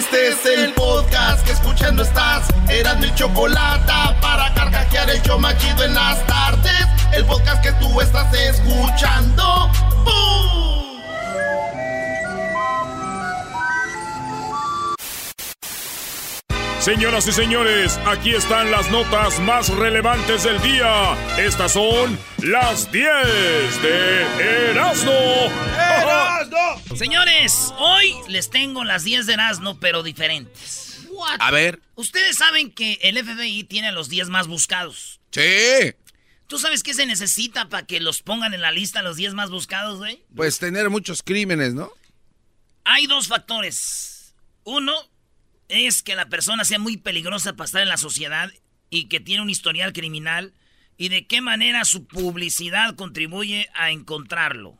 Este es el podcast que escuchando estás. Eran mi chocolate para carcajear el yo machido en las tardes. El podcast que tú estás escuchando. ¡Bum! Señoras y señores, aquí están las notas más relevantes del día. Estas son las 10 de Erasmo. ¡Erasmo! Señores, hoy les tengo las 10 de Erasmo, pero diferentes. A ver. Ustedes saben que el FBI tiene a los 10 más buscados. Sí. ¿Tú sabes qué se necesita para que los pongan en la lista los 10 más buscados, güey? Pues tener muchos crímenes, ¿no? Hay dos factores. Uno, es que la persona sea muy peligrosa para estar en la sociedad y que tiene un historial criminal y de qué manera su publicidad contribuye a encontrarlo.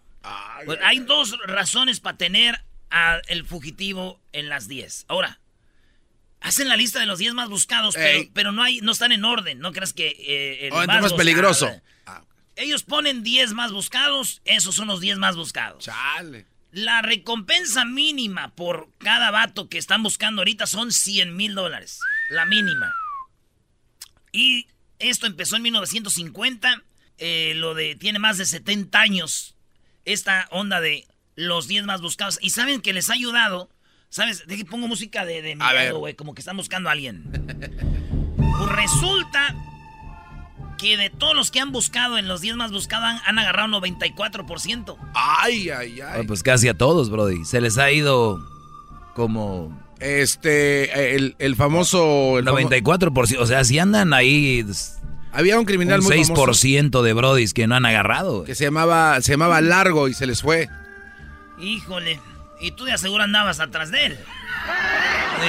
Pues hay dos razones para tener al fugitivo en las 10. Ahora, hacen la lista de los 10 más buscados, pero, no hay no están en orden. No creas que eh, el oh, más, peligroso. Ah, Ellos ponen 10 más buscados, esos son los 10 más buscados. Chale. La recompensa mínima por cada vato que están buscando ahorita son 100 mil dólares. La mínima. Y esto empezó en 1950. Eh, lo de tiene más de 70 años. Esta onda de los 10 más buscados. Y saben que les ha ayudado. ¿Sabes? De que pongo música de, de miedo, güey. Como que están buscando a alguien. Pues resulta que de todos los que han buscado en los 10 más buscados han, agarrado 94%. Ay, ay, ay. pues casi a todos, Brody. Se les ha ido como... Este, el, famoso... El 94%, o sea, si andan ahí... Había un criminal un muy 6% de Brodis que no han agarrado. Que se llamaba, se llamaba Largo y se les fue. Híjole, y tú de seguro andabas atrás de él.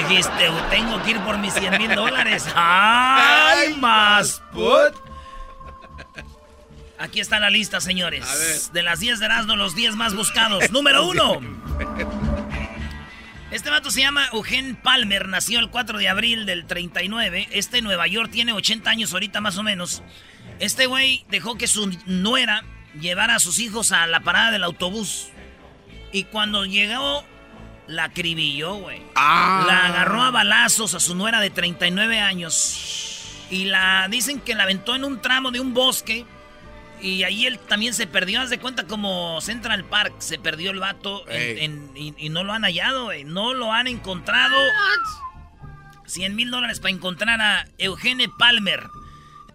Dijiste, tengo que ir por mis 100 mil dólares. ¡Ay, más put! Aquí está la lista, señores. De las 10 de Erasmo, los 10 más buscados. Número 1. Este vato se llama Eugen Palmer, nació el 4 de abril del 39. Este en Nueva York tiene 80 años ahorita más o menos. Este güey dejó que su nuera llevara a sus hijos a la parada del autobús. Y cuando llegó, la acribilló, güey. Ah. La agarró a balazos a su nuera de 39 años. Y la dicen que la aventó en un tramo de un bosque y ahí él también se perdió, haz de cuenta como Central Park, se perdió el vato y, no lo han hallado, no lo han encontrado. 100 mil dólares para encontrar a Eugene Palmer.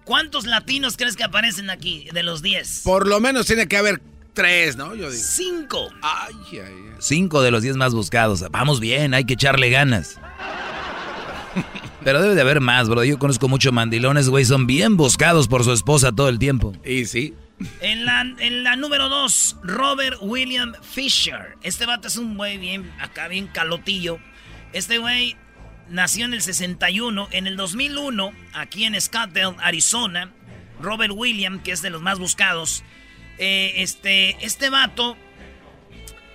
¿Cuántos latinos crees que aparecen aquí de los 10? Por lo menos tiene que haber tres, ¿no? Yo digo. Cinco. Ay, ay, ay. Cinco de los 10 más buscados. Vamos bien, hay que echarle ganas. Pero debe de haber más, bro. Yo conozco muchos mandilones, güey. Son bien buscados por su esposa todo el tiempo. Y sí. En la, en la número dos, Robert William Fisher. Este vato es un güey bien, acá bien calotillo. Este güey nació en el 61. En el 2001, aquí en Scottsdale, Arizona, Robert William, que es de los más buscados, eh, este, este vato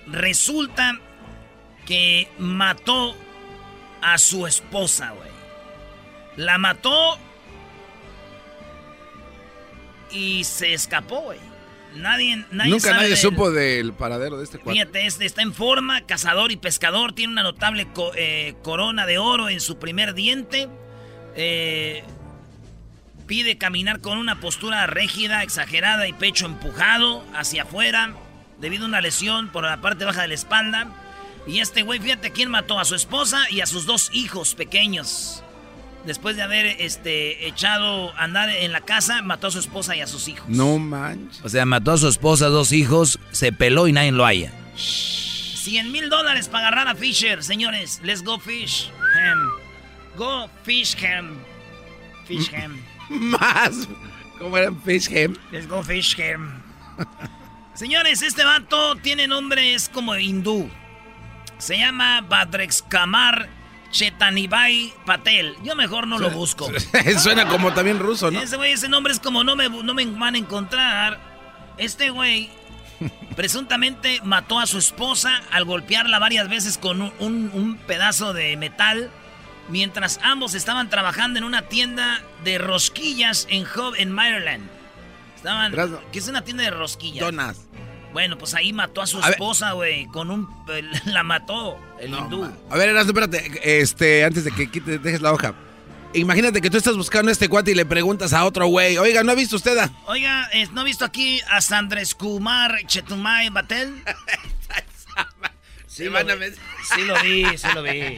resulta que mató a su esposa, güey. La mató y se escapó, güey. Nadie, nadie Nunca nadie supo del paradero de este cuadro. Fíjate, este está en forma, cazador y pescador. Tiene una notable eh, corona de oro en su primer diente. Eh, pide caminar con una postura rígida, exagerada y pecho empujado hacia afuera debido a una lesión por la parte baja de la espalda. Y este güey, fíjate quién mató a su esposa y a sus dos hijos pequeños. Después de haber este, echado a andar en la casa, mató a su esposa y a sus hijos. No manches. O sea, mató a su esposa, dos hijos, se peló y nadie lo haya. 100 mil dólares para agarrar a Fisher, señores. Let's go fish Go fish him. Fish him. Más. ¿Cómo era fish him? Let's go fish him. señores, este vato tiene nombre, es como hindú. Se llama Badrex Kamar Chetanibai Patel. Yo mejor no lo busco. Suena como también ruso, ¿no? Ese güey, ese nombre es como no me, no me van a encontrar. Este güey presuntamente mató a su esposa al golpearla varias veces con un, pedazo de metal mientras ambos estaban trabajando en una tienda de rosquillas en Hub, en Maryland. Estaban, ¿Qué es una tienda de rosquillas? Donas. Bueno, pues ahí mató a su esposa, güey, con un... la mató. el hindú. A ver, Erasmo, espérate. Este, antes de que quites, dejes la hoja. Imagínate que tú estás buscando a este cuate y le preguntas a otro güey, oiga, ¿no ha visto usted a...? Oiga, ¿no ha visto aquí a Sandres Kumar Chetumay Batel? sí, lo, sí lo vi, sí lo vi.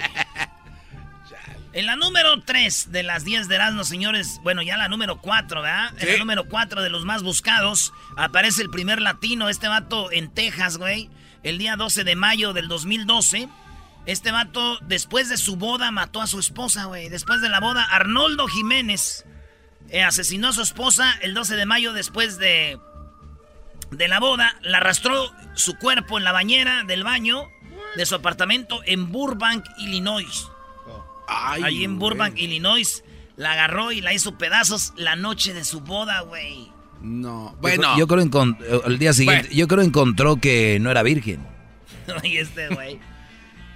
En la número 3 de las 10 de Erasmo, señores, bueno, ya la número 4, ¿verdad? En la número 4 de los más buscados aparece el primer latino, este vato en Texas, güey, el día 12 de mayo del 2012. Este vato, después de su boda, mató a su esposa, güey. Después de la boda, Arnoldo Jiménez eh, asesinó a su esposa el 12 de mayo después de, de la boda. La arrastró su cuerpo en la bañera del baño de su apartamento en Burbank, Illinois. Ahí Allí en Burbank, Illinois. La agarró y la hizo pedazos la noche de su boda, güey. No. Bueno. Yo, creo creo el día siguiente, yo creo encontró que no era virgen. Oye, este güey.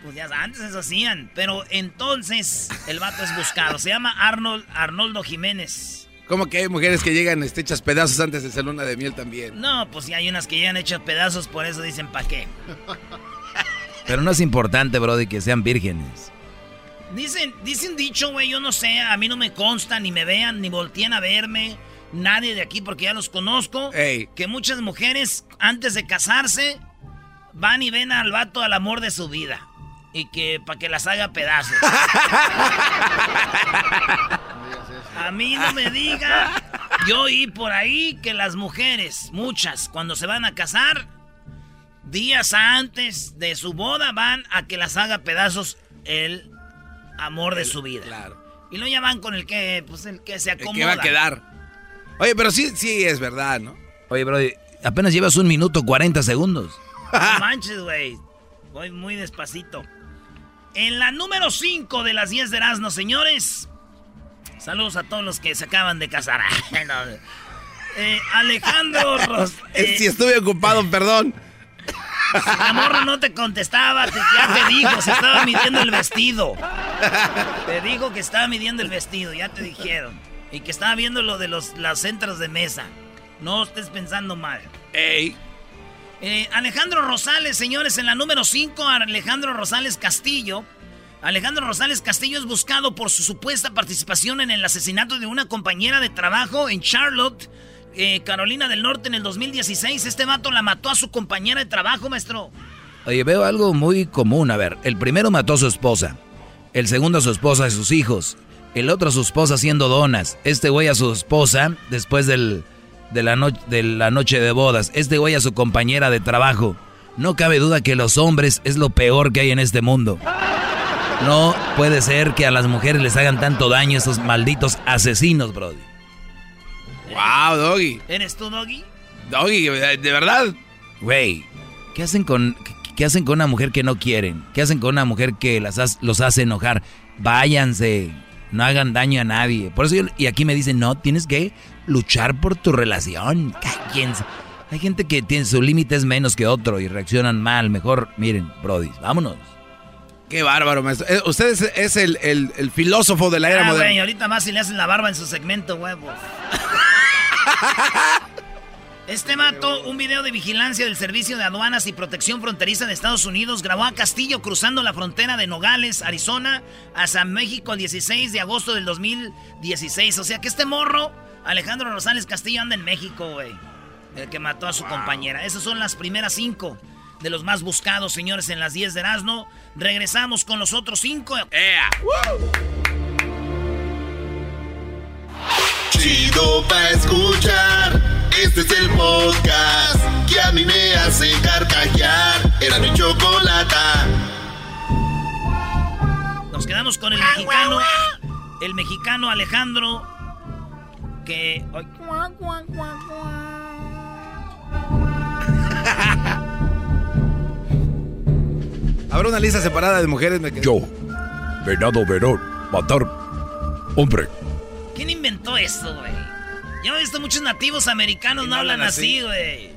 Pues ya antes eso hacían. Pero entonces el vato es buscado. Se llama Arnold, Arnoldo Jiménez. ¿Cómo que hay mujeres que llegan este, hechas pedazos antes de ser luna de miel también? No, pues sí hay unas que llegan hechas pedazos, por eso dicen pa' qué. Pero no es importante, Brody, que sean vírgenes. Dicen, dicen dicho, güey, yo no sé, a mí no me consta, ni me vean, ni volteen a verme, nadie de aquí porque ya los conozco. Que muchas mujeres, antes de casarse, van y ven al vato al amor de su vida y que para que las haga pedazos. A mí no me diga. Yo oí por ahí que las mujeres, muchas, cuando se van a casar, días antes de su boda van a que las haga pedazos el amor de su vida. Claro. Y lo llaman con el que, pues el que se acomoda. El que va a quedar. Oye, pero sí, sí es verdad, ¿no? Oye, bro, apenas llevas un minuto 40 segundos. No manches, güey. Voy muy despacito. En la número 5 de las 10 de Erasmo, señores. Saludos a todos los que se acaban de casar. Eh, Alejandro Ros eh, Si estuve ocupado, perdón. La morra no te contestaba, ya te dijo, se estaba midiendo el vestido. Te dijo que estaba midiendo el vestido, ya te dijeron. Y que estaba viendo lo de los, las centros de mesa. No estés pensando mal. Ey. Eh, Alejandro Rosales, señores, en la número 5, Alejandro Rosales Castillo. Alejandro Rosales Castillo es buscado por su supuesta participación en el asesinato de una compañera de trabajo en Charlotte, eh, Carolina del Norte, en el 2016. Este vato la mató a su compañera de trabajo, maestro. Oye, veo algo muy común. A ver, el primero mató a su esposa. El segundo a su esposa y sus hijos. El otro a su esposa haciendo donas. Este güey a su esposa después del de la, de la noche de bodas. Este güey a su compañera de trabajo. No cabe duda que los hombres es lo peor que hay en este mundo. No puede ser que a las mujeres les hagan tanto daño esos malditos asesinos, Brody. Wow, Doggy. ¿Eres tú, Doggy? Doggy, ¿de verdad? Güey, ¿qué hacen con qué hacen con una mujer que no quieren? ¿Qué hacen con una mujer que las los hace enojar? Váyanse, no hagan daño a nadie. Por eso yo, y aquí me dicen, "No, tienes que luchar por tu relación. Cállense. Hay gente que tiene su límite es menos que otro y reaccionan mal. Mejor, miren, Brody, vámonos. Qué bárbaro, maestro. Eh, usted es, el, filósofo de la era ah, moderna. Güey, ahorita más si le hacen la barba en su segmento, huevos. Este mato, un video de vigilancia del Servicio de Aduanas y Protección Fronteriza de Estados Unidos, grabó a Castillo cruzando la frontera de Nogales, Arizona, a San México el 16 de agosto del 2016. O sea que este morro Alejandro Rosales Castillo anda en México, güey. El que mató a su compañera. Esas son las primeras cinco de los más buscados, señores, en las 10 de Erasmo. Regresamos con los otros cinco. Chido pa' escuchar. Este es el podcast que a mí me hace carcajear. Era mi chocolata. Nos quedamos con el mexicano. El mexicano Alejandro que... Habrá una lista separada de mujeres. Yo, venado verón, matar hombre. ¿Quién inventó esto, güey? Yo he visto muchos nativos americanos no, hablan así, güey.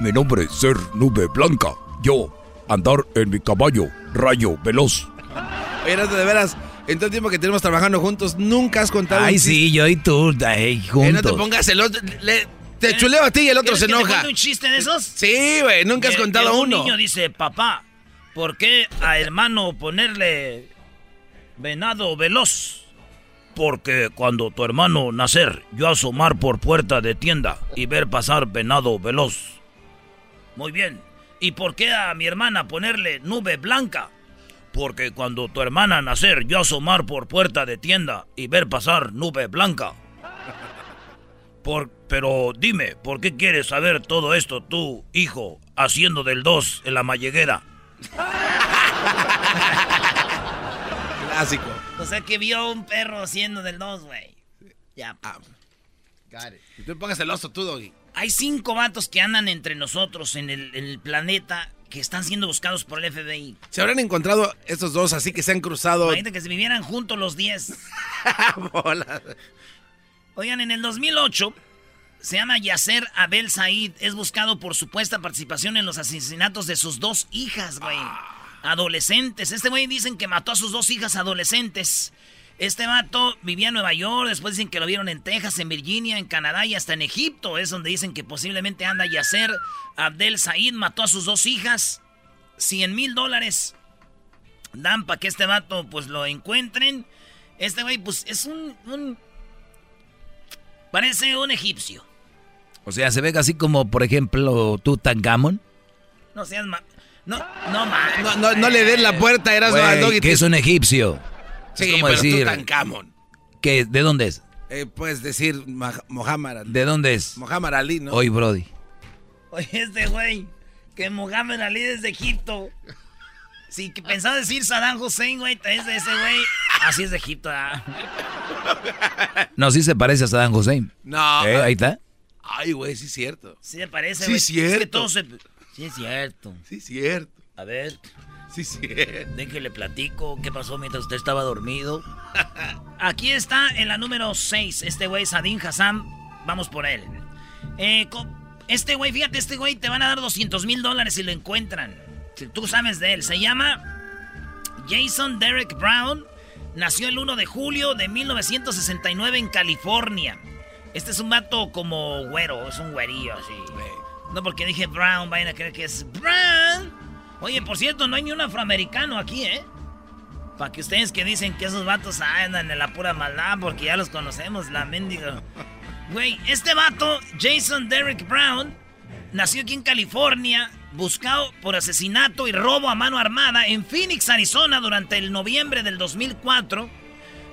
Mi nombre es Ser Nube Blanca. Yo, andar en mi caballo, rayo veloz. Oye, de veras, en todo el tiempo que tenemos trabajando juntos, nunca has contado Ay, sí, yo y tú, ahí, juntos. no te pongas el otro. te chuleo a ti y el otro se enoja. ¿Te un chiste de esos? Sí, güey, nunca has contado un uno. Un niño dice, papá, ¿Por qué a hermano ponerle venado veloz? Porque cuando tu hermano nacer, yo asomar por puerta de tienda y ver pasar venado veloz. Muy bien. ¿Y por qué a mi hermana ponerle nube blanca? Porque cuando tu hermana nacer, yo asomar por puerta de tienda y ver pasar nube blanca. Por, pero dime, ¿por qué quieres saber todo esto tú, hijo, haciendo del 2 en la malleguera? Clásico. O sea que vio un perro haciendo del 2, güey. Ya. Ah, got it. Y tú pongas el oso tú, Doggy. Hay cinco vatos que andan entre nosotros en el, en el planeta que están siendo buscados por el FBI. Se habrán encontrado estos dos así que se han cruzado. Imagínate que se vivieran juntos los 10. Bola. Oigan, en el 2008 se llama Yasser Abel Said. Es buscado por supuesta participación en los asesinatos de sus dos hijas, güey. Adolescentes. Este güey dicen que mató a sus dos hijas adolescentes. Este vato vivía en Nueva York, después dicen que lo vieron en Texas, en Virginia, en Canadá y hasta en Egipto. Es donde dicen que posiblemente anda Yasser Abdel Said. Mató a sus dos hijas. 100 mil dólares dan para que este vato pues lo encuentren. Este güey pues es un, un- Parece un egipcio. O sea, se ve así como, por ejemplo, Tutankamón. No seas ma... No, no más. No, no, no le den la puerta, eras Doggy. que es un egipcio. Sí, es como pero decir, Tutankamón. que, ¿de dónde es? Eh, puedes decir Mohammad Ali. ¿De dónde es? Mohammad Ali, ¿no? Hoy, Brody. Oye, este güey, que Mohamed Ali es de Egipto. Sí, que pensaba decir Saddam Hussein, güey, es de ese güey. Así es de Egipto, ah. No, sí se parece a Saddam Hussein. No. ¿Eh? Ahí está. Ay, güey, sí es cierto. Sí me parece, Sí, güey. cierto. Es que todo se... Sí, es cierto. Sí es cierto. A ver, Sí es cierto. déjele platico qué pasó mientras usted estaba dormido. Aquí está en la número 6, este güey, Sadin Hassan. Vamos por él. Eh, este güey, fíjate, este güey te van a dar 200 mil dólares si lo encuentran. Si tú sabes de él. Se llama Jason Derek Brown. Nació el 1 de julio de 1969 en California. Este es un vato como güero, es un güerillo así. No porque dije Brown, vayan a creer que es Brown. Oye, por cierto, no hay ni un afroamericano aquí, ¿eh? Para que ustedes que dicen que esos vatos andan en la pura maldad porque ya los conocemos, la mendiga. Güey, este vato, Jason Derek Brown, nació aquí en California, buscado por asesinato y robo a mano armada en Phoenix, Arizona, durante el noviembre del 2004.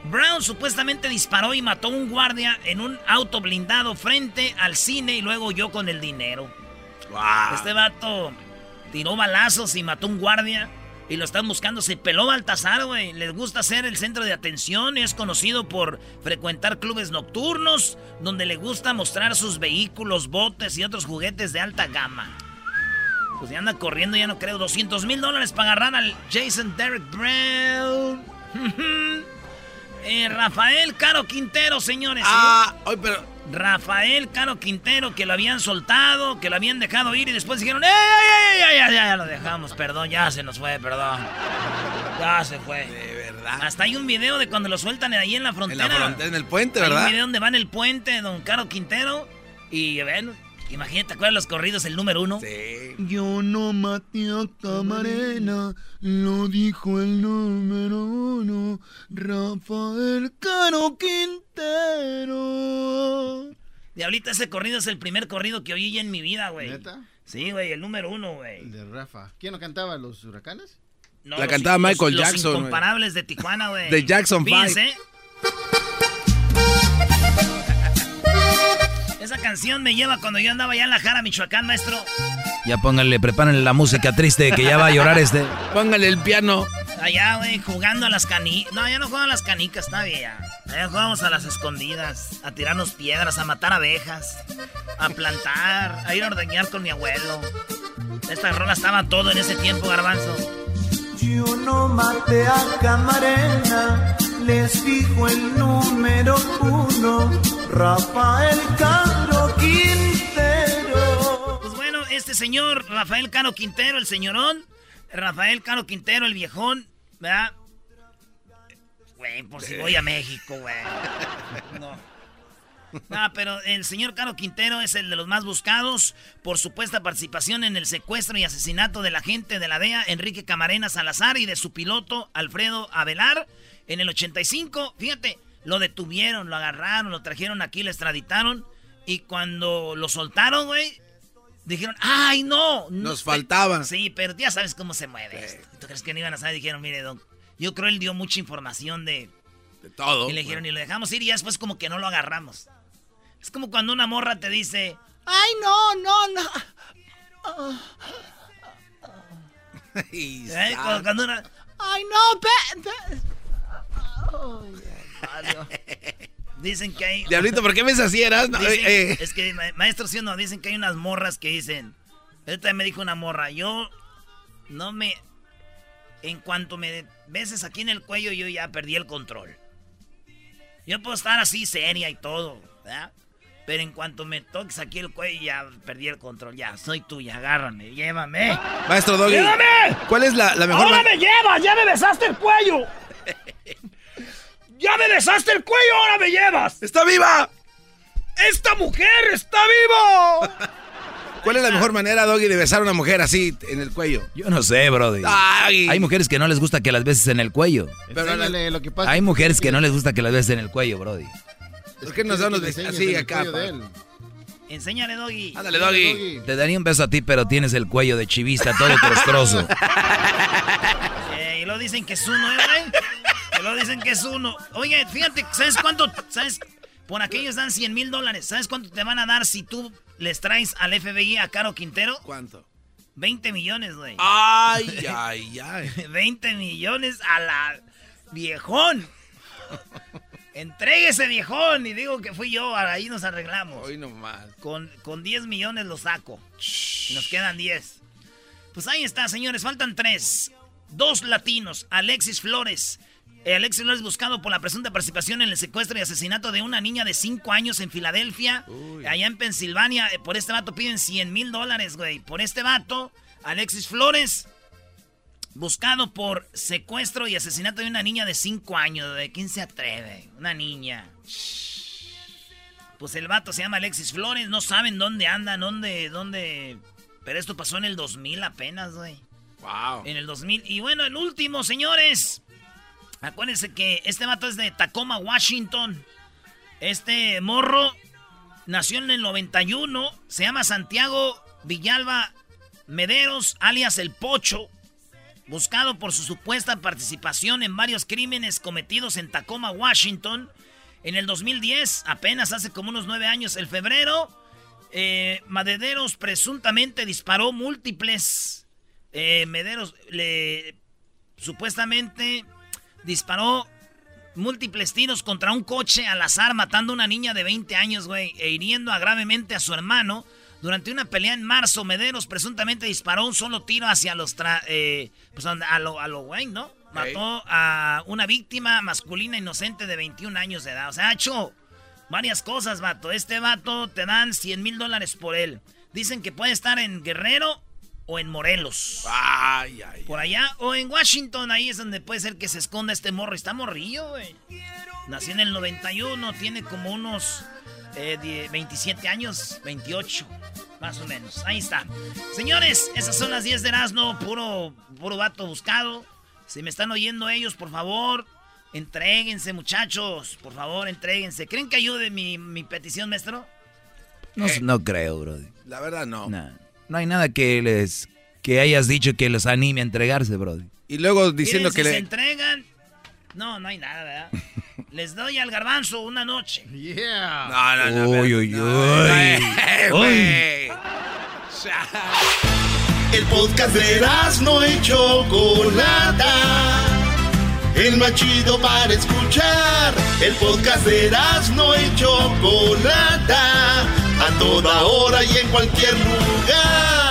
Brown supuestamente disparó y mató a un guardia en un auto blindado frente al cine y luego huyó con el dinero. Este vato tiró balazos y mató a un guardia. Y lo están buscando. Se peló Baltasar, güey. Les gusta ser el centro de atención. Es conocido por frecuentar clubes nocturnos. Donde le gusta mostrar sus vehículos, botes y otros juguetes de alta gama. Pues ya anda corriendo, ya no creo. 200 mil dólares para agarrar al Jason Derek Brown. Eh, Rafael Caro Quintero, señores. Ah, hoy, pero. Rafael Caro Quintero, que lo habían soltado, que lo habían dejado ir y después dijeron, ¡Ey, ey, ey, ey! Ya, ya, ya lo dejamos, perdón, ya se nos fue, perdón. Ya se fue. De verdad. Hasta hay un video de cuando lo sueltan ahí en la En frontera. la frontera, en el puente, Hay un ¿verdad? video donde va en el puente, don Caro Quintero. Y ven, imagínate, ¿te acuerdas los corridos, el número uno? Sí. Yo no maté a Camarena, lo dijo el número uno, Rafael Caro Quintero. Diablita, ese corrido es el primer corrido que oí ya en mi vida, güey. ¿Neta? Sí, güey, el número uno, güey. El de Rafa. ¿Quién lo cantaba? ¿Los huracanes? No, La los- cantaba los- Michael los Jackson, güey. incomparables de Tijuana, güey. De Jackson Five. Esa canción me lleva cuando yo andaba allá en La Jara, Michoacán, maestro. Ya pónganle, prepárenle la música triste que ya va a llorar este. Póngale el piano. Allá, güey, jugando a las canicas. No, ya no juegan a las canicas, está bien. ya. Allá jugamos a las escondidas, a tirarnos piedras, a matar abejas, a plantar, a ir a ordeñar con mi abuelo. Esta rola estaba todo en ese tiempo, garbanzo. Yo no maté a Camarena, les dijo el número uno, Rafael Caro Quintero. Pues bueno, este señor, Rafael Caro Quintero, el señorón, Rafael Caro Quintero, el viejón, ¿verdad? Güey, por si voy a México, güey. No. No, pero el señor Caro Quintero es el de los más buscados por supuesta participación en el secuestro y asesinato de la gente de la DEA, Enrique Camarena Salazar, y de su piloto, Alfredo Avelar. En el 85, fíjate, lo detuvieron, lo agarraron, lo trajeron aquí, lo extraditaron. Y cuando lo soltaron, güey, dijeron, ¡ay, no! Nos faltaba. Sí, pero ya sabes cómo se mueve. esto. ¿Tú crees que no iban a saber? Dijeron, mire, don, yo creo él dio mucha información de... De todo. Y le dijeron, y lo dejamos ir y ya después como que no lo agarramos. Es como cuando una morra te dice, ¡ay, no, no, no! ¿Eh? Cuando, cuando una, ¡ay, no, pe- pe-". Ay, Dios. Dicen que hay... Diablito, ¿por qué me así, eras? No, eh, eh. Es que, ma- maestro, sí o no, dicen que hay unas morras que dicen. Ahorita me dijo una morra, yo no me. En cuanto me beses aquí en el cuello, yo ya perdí el control. Yo puedo estar así seria y todo, ¿verdad? Pero en cuanto me toques aquí el cuello, ya perdí el control. Ya, soy tuya, agárrame, llévame. Maestro Doggy. ¡Llévame! ¿Cuál es la, la mejor ¡Ahora me llevas! ¡Ya me besaste el cuello! ¡Ya me besaste el cuello! ¡Ahora me llevas! ¡Está viva! ¡Esta mujer está viva! ¿Cuál es la mejor manera, Doggy, de besar a una mujer así en el cuello? Yo no sé, brody. Ay. Hay mujeres que no les gusta que las beses en el cuello. Pero la- lo que pasa. Hay mujeres que no les gusta que las beses en el cuello, brody. ¿Por qué nos dan los que besos así acá? Enséñale, Doggy. Ándale, Doggy. Te daría un beso a ti, pero tienes el cuello de chivista todo crostroso. Eh, y lo dicen que es uno, ¿eh, güey? Y lo dicen que es uno. Oye, fíjate, ¿sabes cuánto? ¿Sabes? Por aquellos dan 100 mil dólares. ¿Sabes cuánto te van a dar si tú les traes al FBI a Caro Quintero? ¿Cuánto? 20 millones, güey. Ay, ay, ay. 20 millones a la viejón. Entregue ese viejón y digo que fui yo, ahí nos arreglamos. Hoy nomás. Con, con 10 millones lo saco. Nos quedan 10. Pues ahí está, señores. Faltan tres. Dos latinos. Alexis Flores. Eh, Alexis Flores buscado por la presunta participación en el secuestro y asesinato de una niña de 5 años en Filadelfia. Allá en Pensilvania. Eh, por este vato piden 100 mil dólares, güey. Por este vato, Alexis Flores. Buscado por secuestro y asesinato de una niña de 5 años. ¿De quién se atreve? Una niña. Pues el vato se llama Alexis Flores, no saben dónde anda, dónde, dónde... Pero esto pasó en el 2000 apenas, güey. Wow. En el 2000. Y bueno, el último, señores. Acuérdense que este vato es de Tacoma, Washington. Este morro nació en el 91. Se llama Santiago Villalba Mederos, alias El Pocho. Buscado por su supuesta participación en varios crímenes cometidos en Tacoma, Washington. En el 2010, apenas hace como unos nueve años, el febrero, eh, Madederos presuntamente disparó múltiples. eh, Mederos le supuestamente disparó múltiples tiros contra un coche al azar, matando a una niña de 20 años, güey, e hiriendo gravemente a su hermano. Durante una pelea en marzo, Mederos presuntamente disparó un solo tiro hacia los... tra- eh, pues a lo, a lo güey, ¿no? Mató a una víctima masculina inocente de 21 años de edad. O sea, ha hecho varias cosas, vato. Este vato te dan 100 mil dólares por él. Dicen que puede estar en Guerrero o en Morelos. Ay, ay. Por allá o en Washington, ahí es donde puede ser que se esconda este morro. Está morrillo, güey. Nació en el 91, tiene como unos eh, die- 27 años, 28, más o menos. Ahí está. Señores, esas son las 10 de Erasmo, puro, puro vato buscado. Si me están oyendo ellos, por favor, entréguense, muchachos. Por favor, entréguense. ¿Creen que ayude mi, mi petición, maestro? No, no creo, brody. La verdad, no. No, no hay nada que les que hayas dicho que los anime a entregarse, brody. Y luego diciendo Miren, que si se entregan. No, no hay nada, ¿verdad? Les doy al garbanzo una noche. Yeah. No, no, no. Uy, uy, no, uy. eh, güey. El podcast de no y Chocolata. El más chido para escuchar. El podcast de no y Chocolata. A toda hora y en cualquier lugar.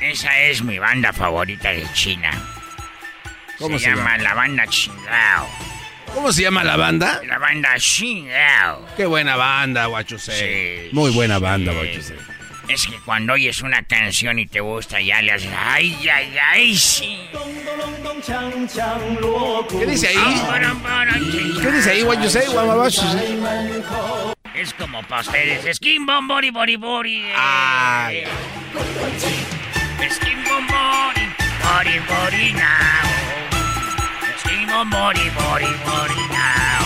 Esa es mi banda favorita de China. ¿Cómo se, llama? La banda Chingao. ¿Cómo se llama la banda? La banda Chingao. Qué buena banda, Guachuse. Muy buena banda, Guachuse. Es que cuando oyes una canción y te gusta, ya le haces ay, ay, ay, sí. ¿Qué dice ahí? ¿Qué dice ahí, what you say? What, what you say? Es como para ustedes. Skin bom bori bori bori. eh. Ay. Skin bom bori bori bori now. Skin bom bori bori bori now.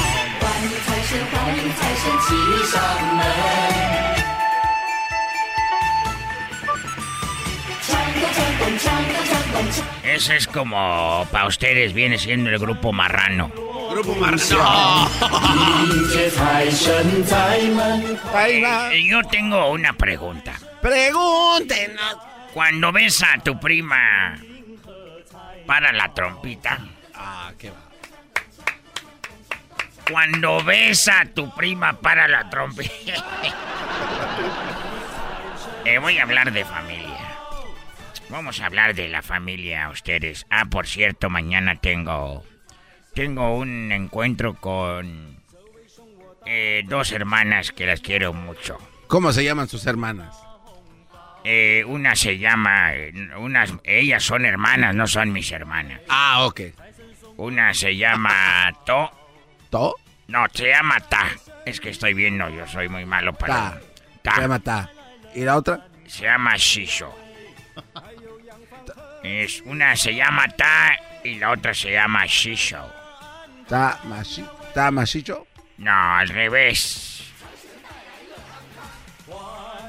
Ese es como para ustedes viene siendo el grupo marrano. Grupo marrano. Yo tengo una pregunta. Pregúntenos. Cuando ves a tu prima para la trompita. Ah, qué va. Cuando ves a tu prima para la trompita. eh, voy a hablar de familia. Vamos a hablar de la familia, ustedes. Ah, por cierto, mañana tengo tengo un encuentro con eh, dos hermanas que las quiero mucho. ¿Cómo se llaman sus hermanas? Eh, una se llama, unas, ellas son hermanas, no son mis hermanas. Ah, ok. Una se llama To, ¿To? no, se llama Ta. Es que estoy viendo, yo soy muy malo para. Ta. Ta. Se llama Ta. ¿Y la otra? Se llama Shisho. Es, una se llama Ta y la otra se llama Shisho. Ta Mashi. Ta Mashicho. No, al revés.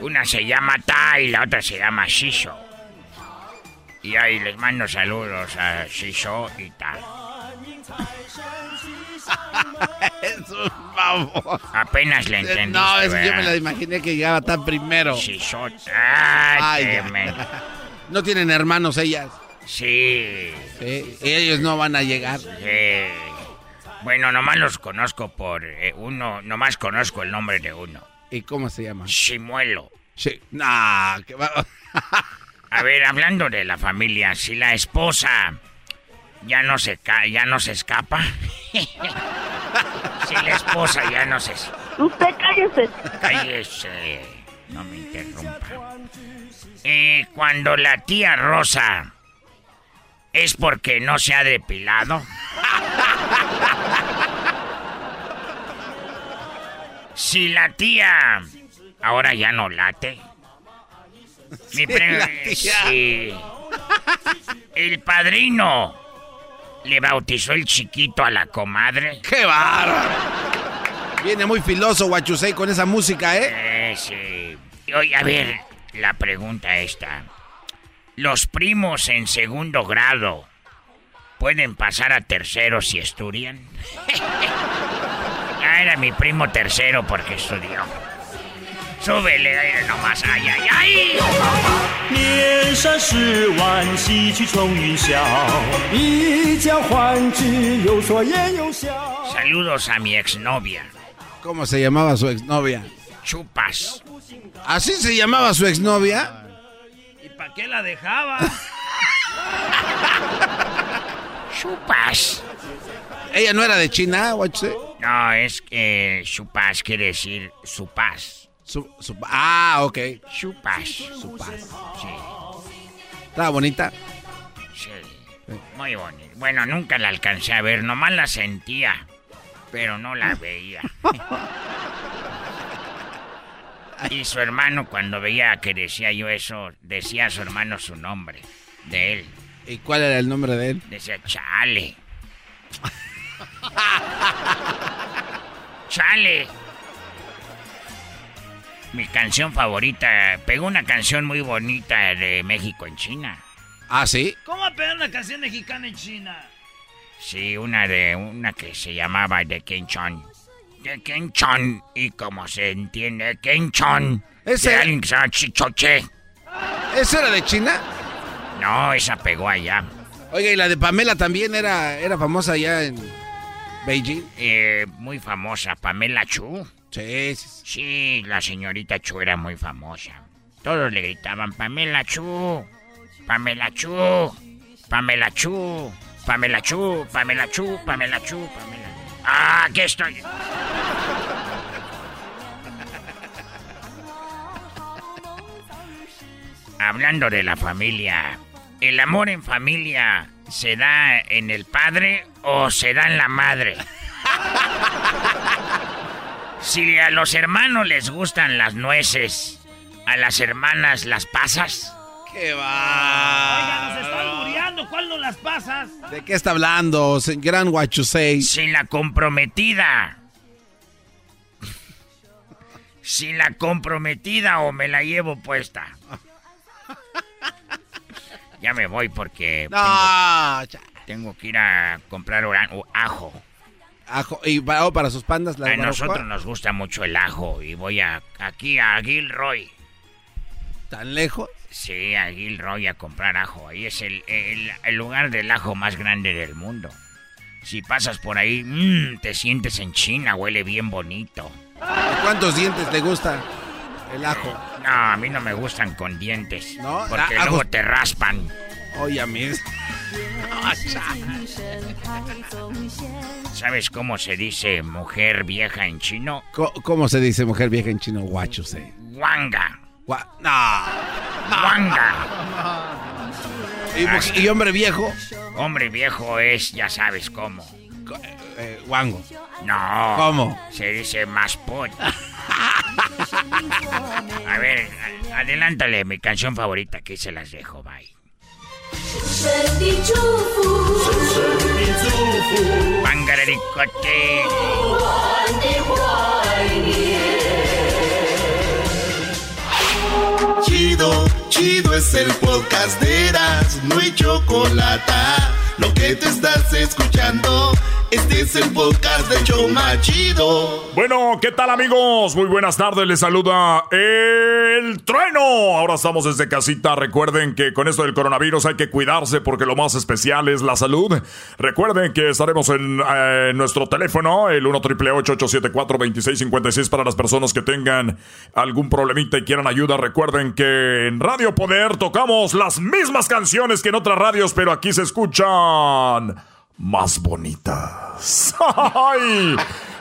Una se llama Ta y la otra se llama Shisho. Y ahí les mando saludos a Shisho y Ta. Es un favor. Apenas le entendiste, No, es que yo me la imaginé que llegaba tan primero. Shisho. Ay, Ay, No tienen hermanos ellas. Sí. Sí, ellos no van a llegar. Sí. Bueno, nomás los conozco por eh, uno, nomás conozco el nombre de uno. ¿Y cómo se llama? Chimuelo. Sí. Nah, que va. A ver, hablando de la familia, si la esposa ya no se ca ya no se escapa. si la esposa ya no se Usted cállese. cállese, no me interrumpa. Eh, cuando la tía Rosa es porque no se ha depilado. si la tía ahora ya no late. Mi tía. sí. El padrino le bautizó el chiquito a la comadre. ¡Qué bárbaro! Viene muy filoso Guachusei con esa música, ¿eh? Eh, sí. Oye, a ver, la pregunta esta. ¿Los primos en segundo grado pueden pasar a tercero si estudian? ya ah, era mi primo tercero porque estudió. Súbele, aire nomás, ay, ay, ay. 年三十晚，喜气冲云霄，一家欢聚，有说言有笑。Saludos a mi exnovia. ¿Cómo se llamaba su exnovia? Chupas. ¿Así se llamaba su exnovia? ¿Y para qué la dejaba? Chupas. ¿Ella no era de China, Guachusei? No, es que chupas quiere decir su paz. Su, su- ah, ok. Chupas. Su paz. Sí. Estaba bonita. Sí, muy bonito. Bueno, nunca la alcancé a ver, nomás la sentía, pero no la veía. y su hermano, cuando veía que decía yo eso, decía a su hermano su nombre, de él. ¿Y cuál era el nombre de él? Decía, chale. chale. Mi canción favorita, pegó una canción muy bonita de México en China. ¿Ah, sí? ¿Cómo pegar una canción mexicana en China? Sí, una de una que se llamaba de De Kenchon. Y como se entiende, Kenchon. Ese- De alguien que se llama Chichoche. ¿Ese era de China? No, esa pegó allá. Oiga, y la de Pamela también era, era famosa allá en Beijing. Eh, muy famosa, Pamela Chu. Sí, sí, Sí, la señorita Chu era muy famosa. Todos le gritaban, Pamela Chu, Pamela Chu, Pamela Chu, Pamela Chu, Pamela Chu, Pamela Chu, Pamela. Ah, aquí estoy. Hablando de la familia, ¿el amor en familia se da en el padre o se da en la madre? Si a los hermanos les gustan las nueces, a las hermanas las pasas. ¡Qué Oiga, nos va! están muriendo. ¿Cuál no las pasas? ¿De qué está hablando, gran Huachusei? Sin la comprometida. Sin la comprometida o me la llevo puesta. Ya me voy porque No, tengo, que ir a comprar ajo. ajo. Y para, oh, para sus pandas, la A nosotros nos gusta mucho el ajo y voy a aquí a Gilroy. ¿Tan lejos? Sí, a Gilroy a comprar ajo. Ahí es el, el- el lugar del ajo más grande del mundo. Si pasas por ahí, mm, te sientes en China, huele bien bonito. ¿Cuántos dientes le gusta el ajo? No, a mí no me gustan con dientes. ¿No? Porque luego te raspan. Oye, a mí. ¿Sabes cómo se dice mujer vieja en chino? ¿Cómo se dice mujer vieja en chino? Huachusei. Wanga. Gua- No. Wanga. ¿Y, y hombre viejo? Hombre viejo es, ya sabes cómo. Eh, Wango. No. ¿Cómo? Se dice más pot. A ver, adelántale mi canción favorita, que se las dejo, bye. 神 Es el podcast de Eras, no hay chocolate. Lo que te estás escuchando, este es el podcast de Choma Chido. Bueno, ¿qué tal amigos? Muy buenas tardes, les saluda el trueno. Ahora estamos desde casita. Recuerden que con esto del coronavirus hay que cuidarse porque lo más especial es la salud. Recuerden que estaremos en eh, nuestro teléfono, el 1 874 2656 para las personas que tengan algún problemita y quieran ayuda. Recuerden que en Radio Poder tocamos las mismas canciones que en otras radios, pero aquí se escuchan más bonitas.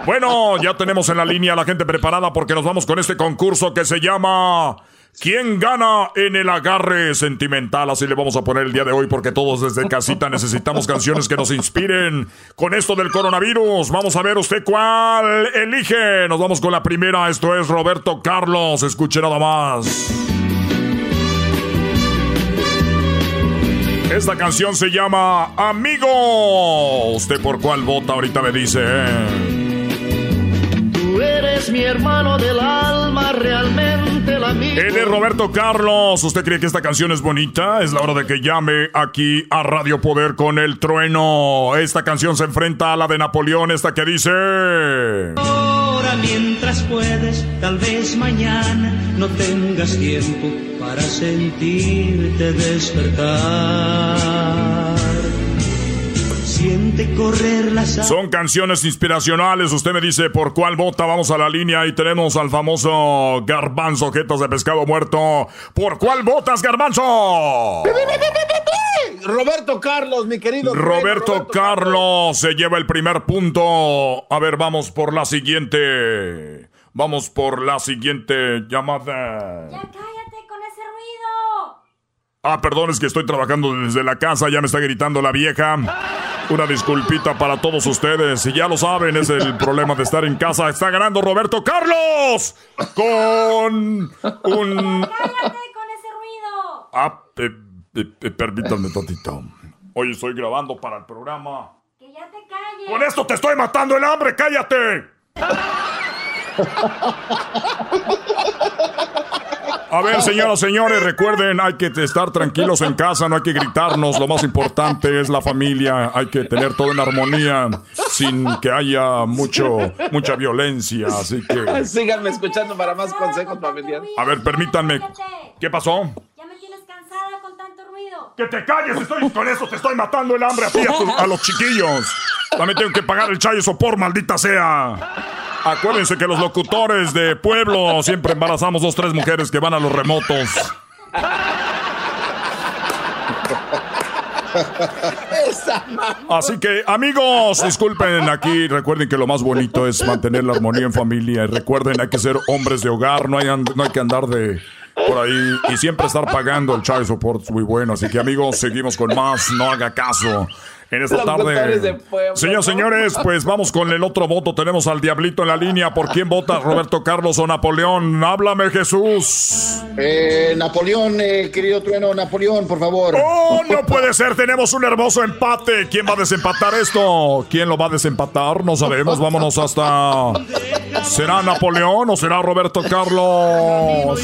Bueno, ya tenemos en la línea a la gente preparada porque nos vamos con este concurso que se llama ¿Quién gana en el agarre sentimental? Así le vamos a poner el día de hoy porque todos desde casita necesitamos canciones que nos inspiren con esto del coronavirus. Vamos a ver usted cuál elige. Nos vamos con la primera. Esto es Roberto Carlos. Escuche nada más. Esta canción se llama Amigo. ¿Usted por cuál vota? Ahorita me dice. Tú eres mi hermano del alma, realmente el amigo. Él es Roberto Carlos. ¿Usted cree que esta canción es bonita? Es la hora de que llame aquí a Radio Poder con el trueno. Esta canción se enfrenta a la de Napoleón, esta que dice... Ahora mientras puedes, tal vez mañana no tengas tiempo para sentirte despertar. Siente correr las Son canciones inspiracionales. Usted me dice por cuál vota. Vamos a la línea y tenemos al famoso Garbanzo, jetas de pescado muerto. ¿Por cuál votas, Garbanzo? Roberto Carlos, mi querido. Roberto Carlos se lleva el primer punto. A ver, vamos por la siguiente. Vamos por la siguiente llamada. cállate con ese ruido. Ah, perdón, es que estoy trabajando desde la casa, ya me está gritando la vieja. Una disculpita para todos ustedes. Y ya lo saben, es el problema de estar en casa. Está ganando Roberto Carlos con un... Cállate con ese ruido. Ah, eh, eh, eh, permítanme tantito. Hoy estoy grabando para el programa. Que ya te calles. Con esto te estoy matando el hambre, cállate. A ver, señoras, señores, recuerden, hay que estar tranquilos en casa, no hay que gritarnos, lo más importante es la familia, hay que tener todo en armonía, sin que haya mucho, mucha violencia, así que... Síganme escuchando para más consejos familiares. A ver, permítanme, ¿qué pasó? Ya me tienes cansada con tanto ruido. Que te calles, estoy con eso, te estoy matando el hambre a ti, a, tu- a los chiquillos. También tengo que pagar el chayo sopor, maldita sea. Acuérdense que los locutores de pueblo siempre embarazamos dos, tres mujeres que van a los remotos. Así que, amigos, disculpen aquí. Recuerden que lo más bonito es mantener la armonía en familia. Y recuerden, hay que ser hombres de hogar. No hay, no hay que andar de por ahí y siempre estar pagando el child support. es Muy bueno. Así que, amigos, seguimos con más. No haga caso. En esta de tarde. ¿no? señores, pues vamos con el otro voto. Tenemos al Diablito en la línea. ¿Por quién vota? ¿Roberto Carlos o Napoleón? Háblame, Jesús. Eh, Napoleón, eh, querido trueno, Napoleón, por favor. ¡Oh, no puede ser! Tenemos un hermoso empate. ¿Quién va a desempatar esto? ¿Quién lo va a desempatar? No sabemos. Vámonos hasta. ¿Será Napoleón o será Roberto Carlos?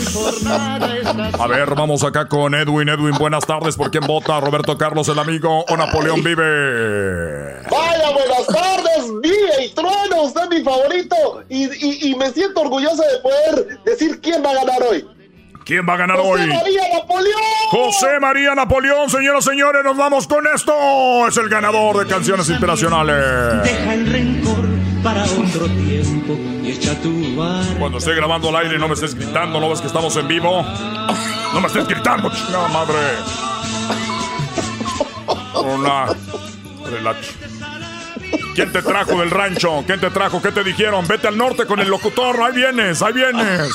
A ver, vamos acá con Edwin. Edwin, buenas tardes. ¿Por quién vota? ¿Roberto Carlos, el amigo, o Napoleón vive? Vaya, buenas tardes, Vive y Trueno, usted es mi favorito y, y- y me siento orgulloso de poder decir quién va a ganar hoy. ¿Quién va a ganar José hoy? María Napoleón. José María Napoleón, señoras y señores, nos vamos con esto. Es el ganador de canciones inspiracionales. Deja el rencor para otro tiempo y echa tu bar. Cuando esté grabando al aire no me estés gritando, ¿no ves que estamos en vivo? No me estés gritando, chingada madre. Una. ¿Quién te trajo del rancho? ¿Quién te trajo? ¿Qué te dijeron? Vete al norte con el locutor. Ahí vienes, ahí vienes.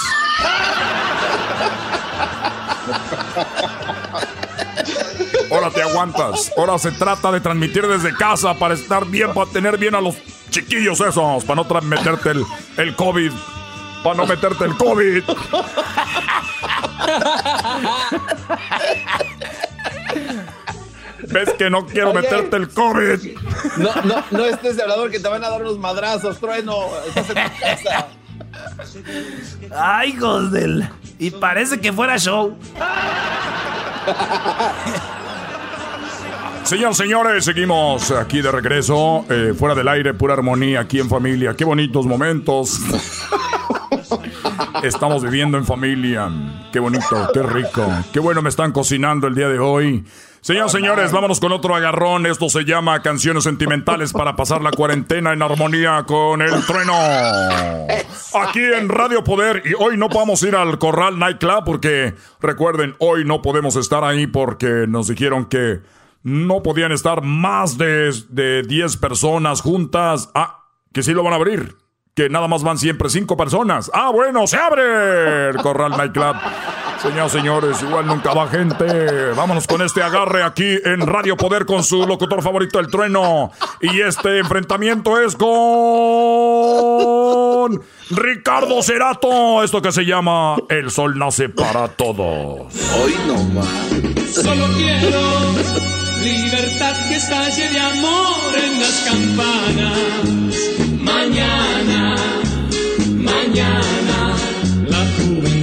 Ahora te aguantas. Ahora se trata de transmitir desde casa para estar bien, para tener bien a los chiquillos esos, para no meterte el, el COVID. Para no meterte el COVID. ¿Ves que no quiero Oye. meterte el COVID? No, no, no estés de hablador que te van a dar unos madrazos, trueno. Estás en tu casa. Ay, hijos del. Y parece que fuera show. Señoras, señores, seguimos aquí de regreso, eh, fuera del aire, pura armonía, aquí en familia. Qué bonitos momentos. Estamos viviendo en familia. Qué bonito, qué rico. Qué bueno me están cocinando el día de hoy. Señoras, señores, vámonos con otro agarrón. Esto se llama Canciones Sentimentales para pasar la cuarentena en armonía con el trueno. Aquí en Radio Poder. Y hoy no podemos ir al Corral Nightclub porque, recuerden, hoy no podemos estar ahí porque nos dijeron que no podían estar más de, de 10 personas juntas. Ah, que sí lo van a abrir. Que nada más van siempre cinco personas. Ah, bueno, se abre el Corral Nightclub. Señoras, señores, igual nunca va gente. Vámonos con este agarre aquí en Radio Poder con su locutor favorito, el trueno. Y este enfrentamiento es con Ricardo Cerato. Esto que se llama El Sol Nace para Todos. Hoy no más. Solo quiero libertad que estalle de amor en las campanas. Mañana, mañana, la juventud.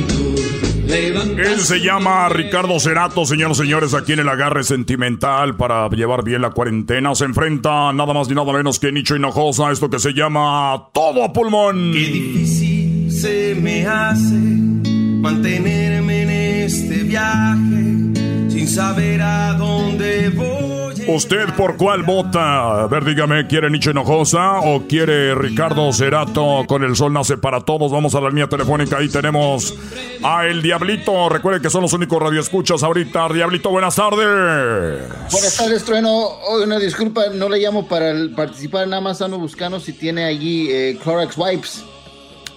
Él se llama Ricardo Cerato, señoras y señores, aquí en el agarre sentimental para llevar bien la cuarentena. Se enfrenta nada más ni nada menos que Nicho Hinojosa, esto que se llama Todo a Pulmón. Qué difícil se me hace mantenerme en este viaje sin saber a dónde voy. ¿Usted por cuál vota? A ver, dígame, ¿quiere Nicho Hinojosa o quiere Ricardo Cerato con el sol nace para todos? Vamos a la línea telefónica, ahí tenemos a El Diablito. Recuerden que son los únicos radioescuchas ahorita. Diablito, buenas tardes. Buenas tardes, Trueno. Hoy una disculpa, no le llamo para participar, nada más ando buscando si tiene allí eh, Clorox Wipes.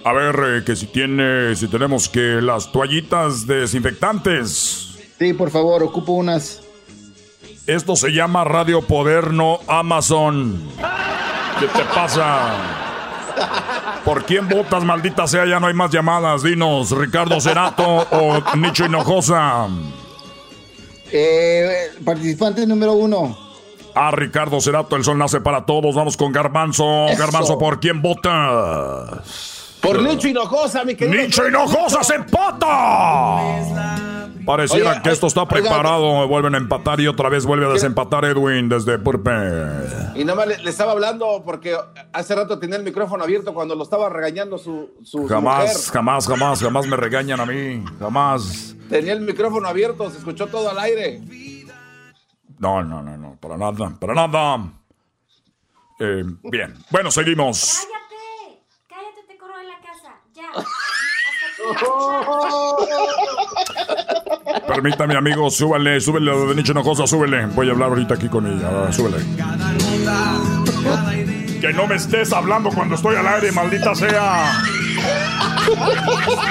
A ver, eh, que si tiene, si tenemos que las toallitas desinfectantes. Sí, por favor, ocupo unas. Esto se llama Radio Poder, no Amazon. ¿Qué te pasa? ¿Por quién votas, maldita sea? Ya no hay más llamadas. Dinos, Ricardo Cerato o Nicho Hinojosa. Eh, participante número uno. Ah, Ricardo Cerato, el sol nace para todos. Vamos con Garbanzo. Eso. Garbanzo, ¿por quién votas? Por Nicho Hinojosa, mi querido. ¡Nicho Hinojosa se empata! Pareciera Oye, que esto está oiga, preparado. Vuelven a empatar y otra vez vuelve a desempatar Edwin desde Purpe. Y nada más le, le estaba hablando porque hace rato tenía el micrófono abierto cuando lo estaba regañando su, su, su Jamás, mujer. jamás, jamás, jamás me regañan a mí. Jamás. Tenía el micrófono abierto, se escuchó todo al aire. No, no, no, no, para nada, para nada. Eh, bien, bueno, seguimos. Cállate, cállate, te corro en la casa. Ya. Permítame, amigo, súbale, súbele lo de Nicho Hinojosa, súbele. Voy a hablar ahorita aquí con ella, súbele. Que no me estés hablando cuando estoy al aire, maldita sea.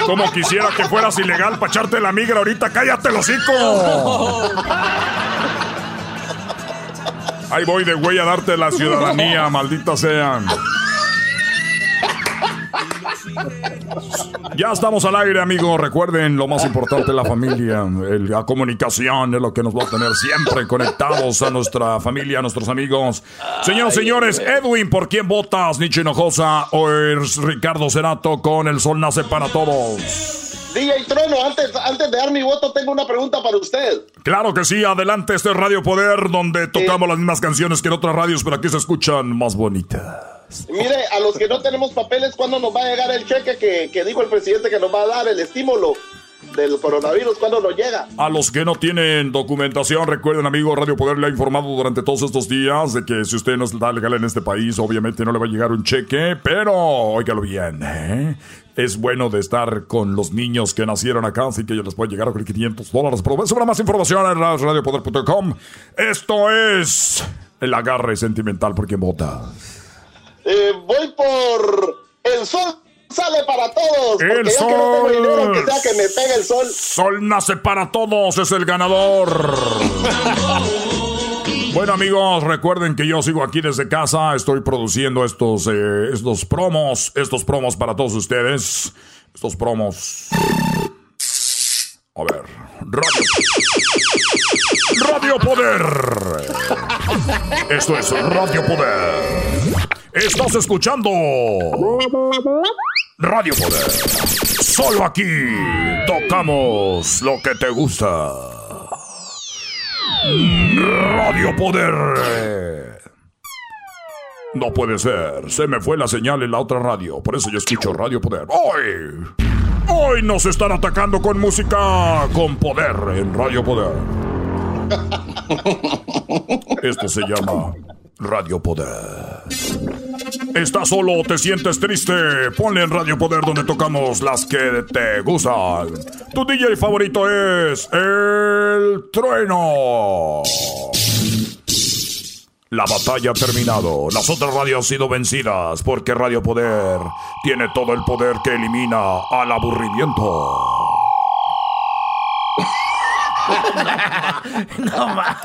Como quisiera que fueras ilegal para echarte la migra ahorita, cállate hocico. Ahí voy de güey a darte la ciudadanía, maldita sean. Ya estamos al aire, amigos. Recuerden, lo más importante la familia. El- la comunicación es lo que nos va a tener siempre conectados a nuestra familia, a nuestros amigos. Señoras y señores, Edwin, ¿por quién votas? Nicho Hinojosa o es Ricardo Cerato con El Sol Nace para Todos. DJ Trueno, antes, antes de dar mi voto, tengo una pregunta para usted. Claro que sí, adelante este es Radio Poder, donde tocamos las mismas canciones que en otras radios, pero aquí se escuchan más bonitas. Mire, a los que no tenemos papeles, ¿cuándo nos va a llegar el cheque que, que dijo el presidente que nos va a dar el estímulo del coronavirus? ¿Cuándo nos llega? A los que no tienen documentación, recuerden, amigo, Radio Poder le ha informado durante todos estos días de que si usted no está legal en este país, obviamente no le va a llegar un cheque, pero óigalo bien, ¿eh? Es bueno de estar con los niños que nacieron acá, así que yo les puede llegar a 500 dólares. Pero sobre más información en radiopoder.com. Esto es el agarre sentimental por quien vota. Eh, voy por el sol sale para todos. Porque El ya que no tengo sol. dinero, sea que me pegue el sol. Sol nace para todos, es el ganador. Bueno amigos, recuerden que yo sigo aquí desde casa, estoy produciendo estos, eh, estos promos, estos promos para todos ustedes, estos promos. A ver, Radio, Radio Poder. Esto es Radio Poder. Estás escuchando Radio Poder. Solo aquí tocamos lo que te gusta. Radio Poder. No puede ser. Se me fue la señal en la otra radio. Por eso yo escucho Radio Poder. Hoy nos están atacando con música con poder en Radio Poder. Esto se llama Radio Poder. ¿Estás solo o te sientes triste? Ponle en Radio Poder donde tocamos las que te gustan. Tu DJ favorito es El Trueno. La batalla ha terminado. Las otras radios han sido vencidas porque Radio Poder tiene todo el poder que elimina al aburrimiento. no más.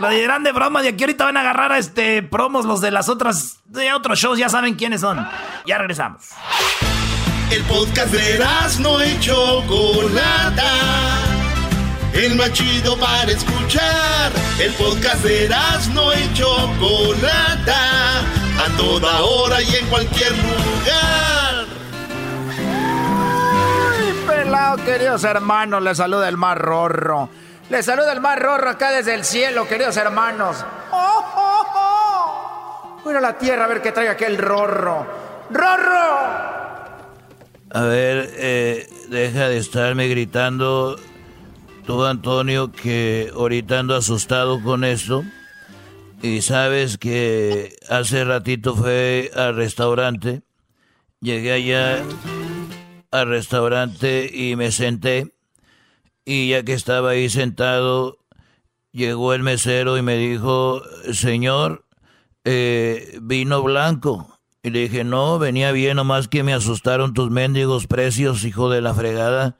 Lo dirán de broma. De aquí ahorita van a agarrar a este promos los de las otras. de otros shows. Ya saben quiénes son. Ya regresamos. El podcast de no y Chocolata. El más chido para escuchar. El podcast de no y Chocolata. A toda hora y en cualquier lugar. Ay, pelado, queridos hermanos, les saluda el mar rorro. Les saluda el mar rorro acá desde el cielo, queridos hermanos. ¡Oh, oh, oh! Voy a la tierra a ver qué trae aquel rorro. ¡Rorro! A ver, eh, deja de estarme gritando Antonio, que ahorita ando asustado con esto. Y sabes que hace ratito fue al restaurante. Llegué allá al restaurante y me senté. Y ya que estaba ahí sentado, llegó el mesero y me dijo, señor, eh, vino blanco. Y le dije, no, venía bien, nomás que me asustaron tus mendigos precios, hijo de la fregada.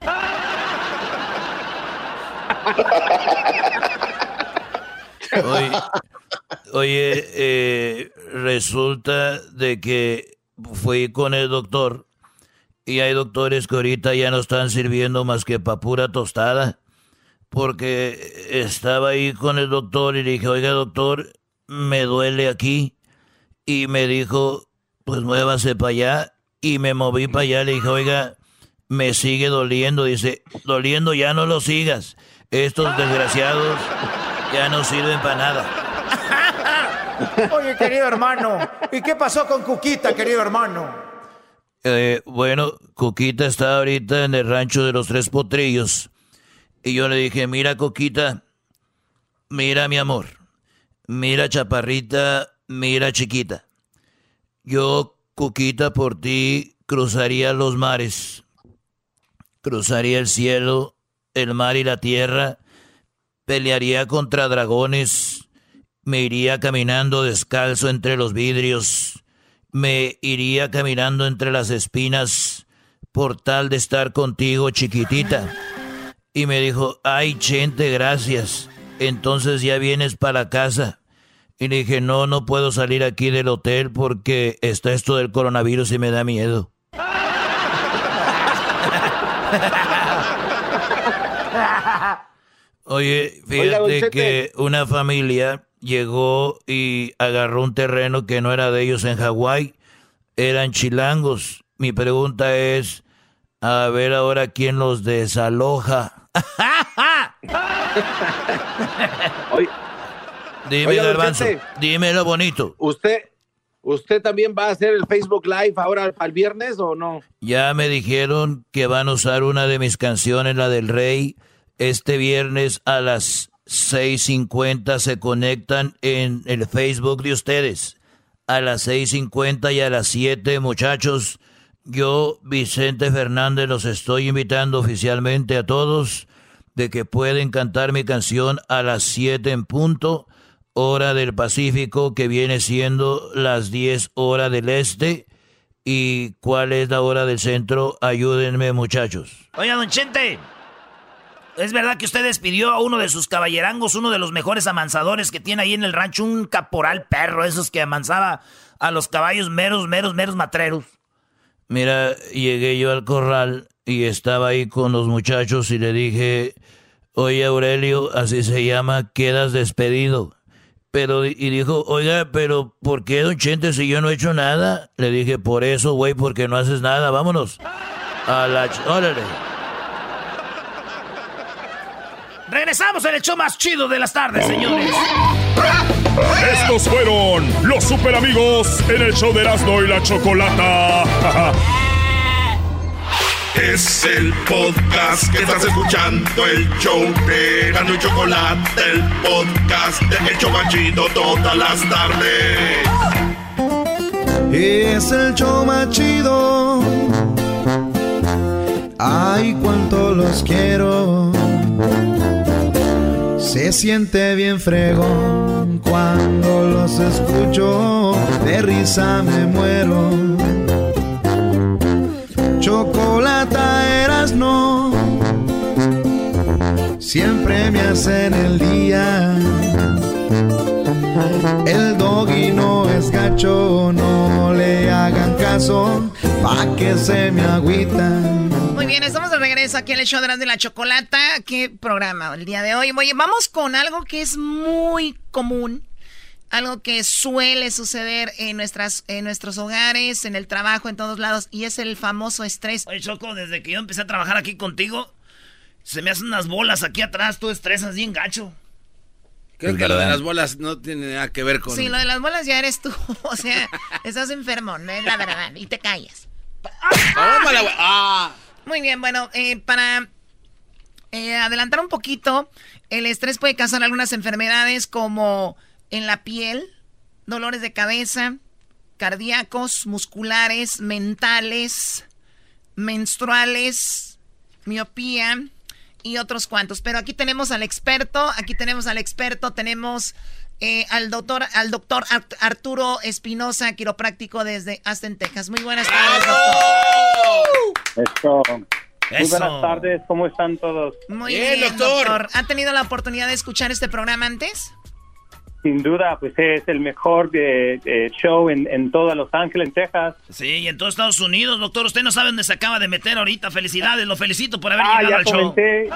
Oye, eh, resulta de que fui con el doctor y hay doctores que ahorita ya no están sirviendo más que pa' pura tostada. Porque estaba ahí con el doctor y le dije, oiga doctor, me duele aquí. Y me dijo, pues muévase para allá. Y me moví para allá, le dije, oiga, me sigue doliendo. Dice, doliendo ya no lo sigas. Estos desgraciados ya no sirven para nada. Oye, querido hermano, ¿y qué pasó con Cuquita, querido hermano? Eh, bueno, Coquita está ahorita en el rancho de los tres potrillos. Y yo le dije, mira, Coquita, mira mi amor, mira chaparrita, mira chiquita. Yo, Cuquita, por ti cruzaría los mares, cruzaría el cielo, el mar y la tierra, pelearía contra dragones, me iría caminando descalzo entre los vidrios, me iría caminando entre las espinas por tal de estar contigo, chiquitita. Y me dijo, ay, Chente, gracias. Entonces ya vienes para casa. Y le dije, no, no puedo salir aquí del hotel porque está esto del coronavirus y me da miedo. Oye, fíjate que una familia llegó y agarró un terreno que no era de ellos en Hawái. Eran chilangos. Mi pregunta es, a ver ahora quién los desaloja. Dime, Garbanzo, dímelo bonito. ¿Usted, ¿Usted también va a hacer el Facebook Live ahora para el viernes o no? Ya me dijeron que van a usar una de mis canciones, la del Rey, este viernes a las 6.50 se conectan en el Facebook de ustedes. A las 6.50 y a las 7, muchachos, yo, Vicente Fernández, los estoy invitando oficialmente a todos de que pueden cantar mi canción a las 7 en punto, hora del Pacífico, que viene siendo las 10 horas del Este. ¿Y cuál es la hora del centro? Ayúdenme, muchachos. Oiga, don Chente, ¿es verdad que usted despidió a uno de sus caballerangos, uno de los mejores amansadores que tiene ahí en el rancho, un caporal perro, esos que amansaba a los caballos meros, meros, meros matreros? Mira, llegué yo al corral y estaba ahí con los muchachos y le dije, oye Aurelio, así se llama, quedas despedido. Pero, y dijo, oiga, pero ¿por qué, don Chente, si yo no he hecho nada? Le dije, por eso, güey, porque no haces nada, vámonos. A la... Órale. Regresamos en el show más chido de las tardes, señores. Estos fueron los super amigos en el show de Erasmo y la Chocolata. Es el podcast que estás escuchando, el show de Erasmo y Chocolata, el podcast de El Chocachito todas las tardes. Es el show más chido. Ay, cuánto los quiero. Se siente bien fregón cuando los escucho. De risa me muero. Chocolata eras no. Siempre me hacen el día. El doggy no es gacho, no le hagan caso, pa' que se me agüitan. Muy bien, estamos de regreso aquí en el show de de la Chocolata. ¿Qué programa el día de hoy? Oye, vamos con algo que es muy común, algo que suele suceder en, nuestras, en nuestros hogares, en el trabajo, en todos lados, y es el famoso estrés. Oye, Choco, desde que yo empecé a trabajar aquí contigo, se me hacen unas bolas aquí atrás, tú estresas bien gacho. Creo que lo de las bolas no tiene nada que ver con... Sí, lo de las bolas ya eres tú, o sea, estás enfermo, no es la verdad, y te callas. Ah. Muy bien, bueno, eh, para eh, adelantar un poquito, el estrés puede causar algunas enfermedades como en la piel, dolores de cabeza, cardíacos, musculares, mentales, menstruales, miopía y otros cuantos. Pero aquí tenemos al experto, aquí tenemos al experto, tenemos eh, al doctor, al doctor Arturo Espinosa, quiropráctico desde Aston, Texas. Muy buenas tardes, doctor. Muy buenas tardes, ¿cómo están todos? Muy bien, doctor. ¿Ha tenido la oportunidad de escuchar este programa antes? Sin duda, pues es el mejor eh, eh, show en, en toda Los Ángeles, en Texas. Sí, y en todos Estados Unidos, doctor. Usted no sabe dónde se acaba de meter ahorita. Felicidades, lo felicito por haber ah, llegado ya al show.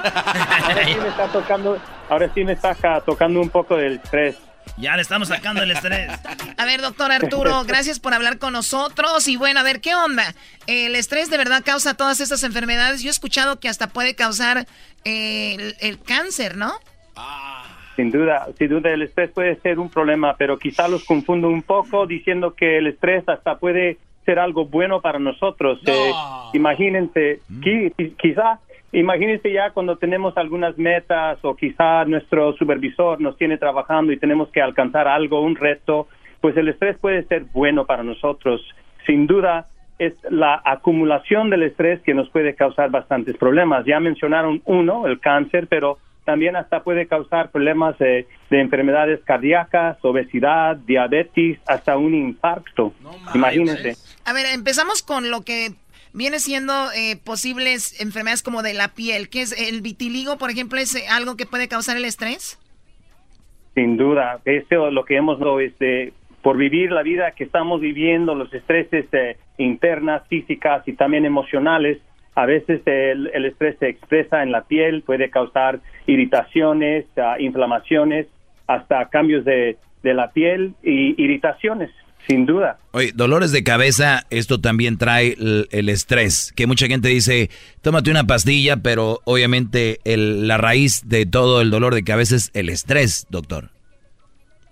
Ahora sí me está tocando, ahora sí me está tocando un poco del estrés. Ya le estamos sacando el estrés. A ver, doctor Arturo, gracias por hablar con nosotros. Y bueno, a ver, ¿qué onda? ¿El estrés de verdad causa todas estas enfermedades? Yo he escuchado que hasta puede causar eh, el, el cáncer, ¿no? Sin duda, sin duda el estrés puede ser un problema, pero quizá los confundo un poco diciendo que el estrés hasta puede ser algo bueno para nosotros. Eh, imagínense, qui- quizá imagínense ya cuando tenemos algunas metas o quizá nuestro supervisor nos tiene trabajando y tenemos que alcanzar algo, un reto, pues el estrés puede ser bueno para nosotros. Sin duda, es la acumulación del estrés que nos puede causar bastantes problemas. Ya mencionaron uno, el cáncer, pero también hasta puede causar problemas de, de enfermedades cardíacas, obesidad, diabetes, hasta un infarto. Imagínense. A ver, empezamos con lo que viene siendo eh, posibles enfermedades como de la piel. ¿Qué es el vitiligo, por ejemplo, es eh, algo que puede causar el estrés? Sin duda, esto lo que hemos este, por vivir la vida que estamos viviendo, los estreses eh, internas, físicas y también emocionales, a veces el, el, estrés se expresa en la piel, puede causar irritaciones, uh, inflamaciones, hasta cambios de, de la piel y irritaciones. Sin duda. Oye, dolores de cabeza, esto también trae el, el, estrés, que mucha gente dice, tómate una pastilla, pero obviamente el, la raíz de todo el dolor de cabeza es el estrés, doctor.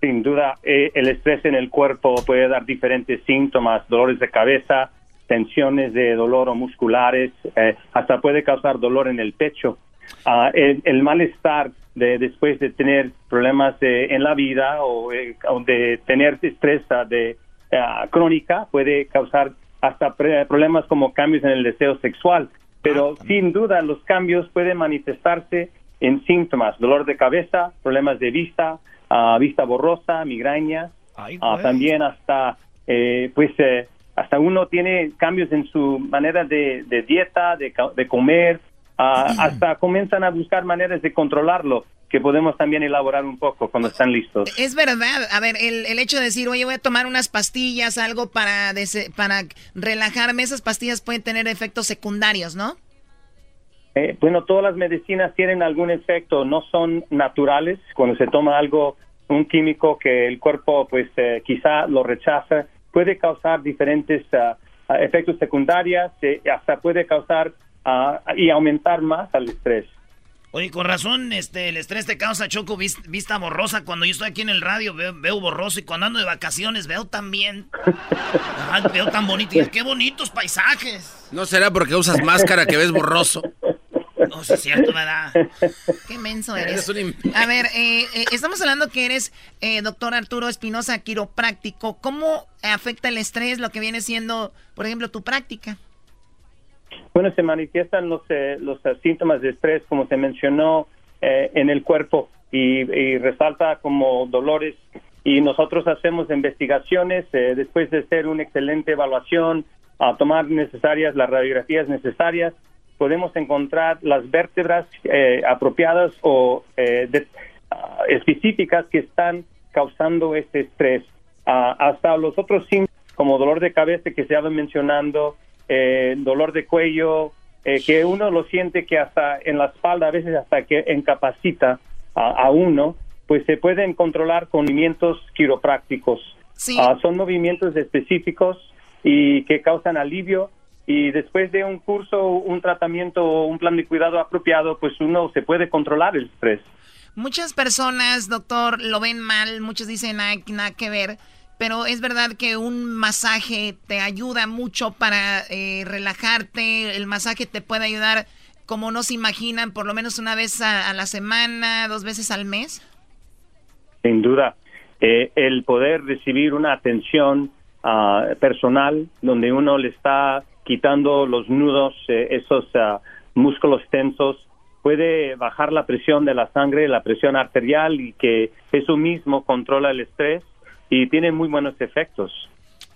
Sin duda, eh, el estrés en el cuerpo puede dar diferentes síntomas, dolores de cabeza, tensiones de dolor o musculares, eh, hasta puede causar dolor en el pecho. Uh, el, el, malestar de después de tener problemas de, en la vida o, eh, de tener estrés de uh, crónica puede causar hasta problemas como cambios en el deseo sexual. Pero ah, sin duda los cambios pueden manifestarse en síntomas, dolor de cabeza, problemas de vista, uh, vista borrosa, migraña, Ay, también hasta eh, pues eh, hasta uno tiene cambios en su manera de, de dieta, de, de comer, uh, hasta comienzan a buscar maneras de controlarlo que podemos también elaborar un poco cuando están listos. Es verdad, a ver, el, el hecho de decir, oye, voy a tomar unas pastillas, algo para, para relajarme, esas pastillas pueden tener efectos secundarios, ¿no? Eh, bueno, todas las medicinas tienen algún efecto, no son naturales. Cuando se toma algo, un químico que el cuerpo pues eh, quizá lo rechaza, puede causar diferentes uh, efectos secundarios, eh, hasta puede causar uh, y aumentar más al estrés. Oye, con razón, este, el estrés te causa choco vista borrosa. Cuando yo estoy aquí en el radio veo, veo borroso y cuando ando de vacaciones veo también. Ajá, veo tan bonito. Y qué bonitos paisajes. ¿No será porque usas máscara que ves borroso? No, sí es cierto, ¿verdad? Qué menso eres. A ver, eh, eh, estamos hablando que eres eh, doctor Arturo Espinosa, quiropráctico. ¿Cómo afecta el estrés lo que viene siendo, por ejemplo, tu práctica? Bueno, se manifiestan los, eh, los síntomas de estrés, como se mencionó, eh, en el cuerpo y, y, resalta como dolores. Y nosotros hacemos investigaciones eh, después de hacer una excelente evaluación, a tomar necesarias las radiografías necesarias, podemos encontrar las vértebras eh, apropiadas o de, uh, específicas que están causando este estrés. Uh, hasta los otros síntomas, como dolor de cabeza que se habían mencionando, eh, dolor de cuello, eh, que uno lo siente que hasta en la espalda, a veces hasta que incapacita a, uno, pues se pueden controlar con movimientos quiroprácticos. Sí. Uh, son movimientos específicos y que causan alivio y después de un curso, un tratamiento, un plan de cuidado apropiado, pues uno se puede controlar el estrés. Muchas personas, doctor, lo ven mal, muchos dicen, hay nada que ver pero es verdad que un masaje te ayuda mucho para eh, relajarte, el masaje te puede ayudar como no se imaginan, por lo menos una vez a, a la semana, dos veces al mes. Sin duda, eh, el poder recibir una atención uh, personal donde uno le está quitando los nudos, eh, esos uh, músculos tensos, puede bajar la presión de la sangre, la presión arterial y que eso mismo controla el estrés y tiene muy buenos efectos.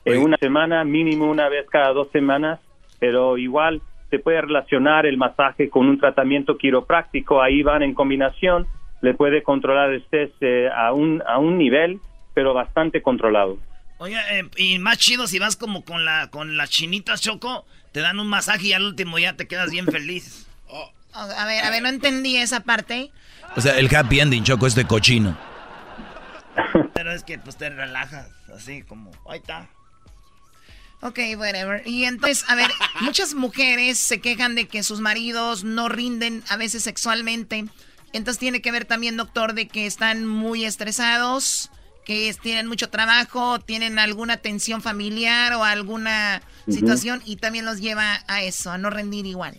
En una semana, mínimo una vez cada dos semanas, pero igual se puede relacionar el masaje con un tratamiento quiropráctico, ahí van en combinación, le puede controlar el estrés eh, a, un, a un nivel, pero bastante controlado. Oye, eh, y más chido si vas como con la con las chinitas choco, te dan un masaje y al último ya te quedas bien feliz. Oh. A ver, a ver, no entendí esa parte. O sea, el happy ending, Choco, es de cochino. Pero es que pues te relajas, así como, ahí está. Ok, whatever. Y entonces, a ver, muchas mujeres se quejan de que sus maridos no rinden a veces sexualmente. Entonces tiene que ver también, doctor, de que están muy estresados, que tienen mucho trabajo, tienen alguna tensión familiar o alguna uh -huh. situación y también los lleva a eso, a no rendir igual.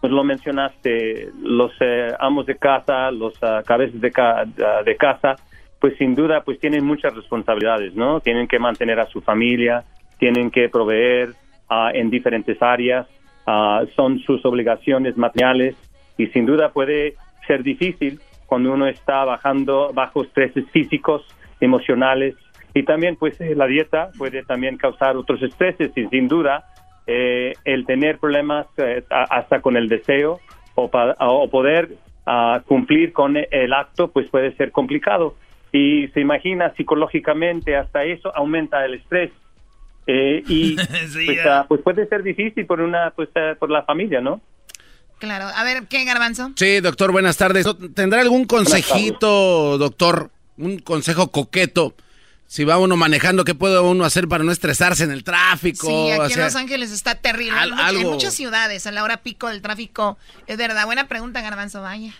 pues lo mencionaste, los eh, amos de casa, los ah, cabezas de, ca- ah, de casa, pues sin duda pues tienen muchas responsabilidades, ¿no? Tienen que mantener a su familia, tienen que proveer ah, en diferentes áreas, ah, son sus obligaciones materiales y sin duda puede ser difícil cuando uno está bajando bajo estreses físicos, emocionales y también pues eh, la dieta puede también causar otros estreses y sin duda eh, el tener problemas eh, a- hasta con el deseo o, pa- o poder ah, cumplir con el acto pues puede ser complicado y se imagina psicológicamente hasta eso aumenta el estrés Eh, y pues, pues puede ser difícil por una pues por la familia no Claro. A ver, ¿qué, Garbanzo? Sí, doctor, buenas tardes. ¿Tendrá algún consejito, doctor? Un consejo coqueto. Si va uno manejando, ¿qué puede uno hacer para no estresarse en el tráfico? Sí, aquí O en Los Ángeles está terrible. al- en, muchas ciudades, a la hora pico del tráfico. Es verdad. Buena pregunta, Garbanzo. Vaya.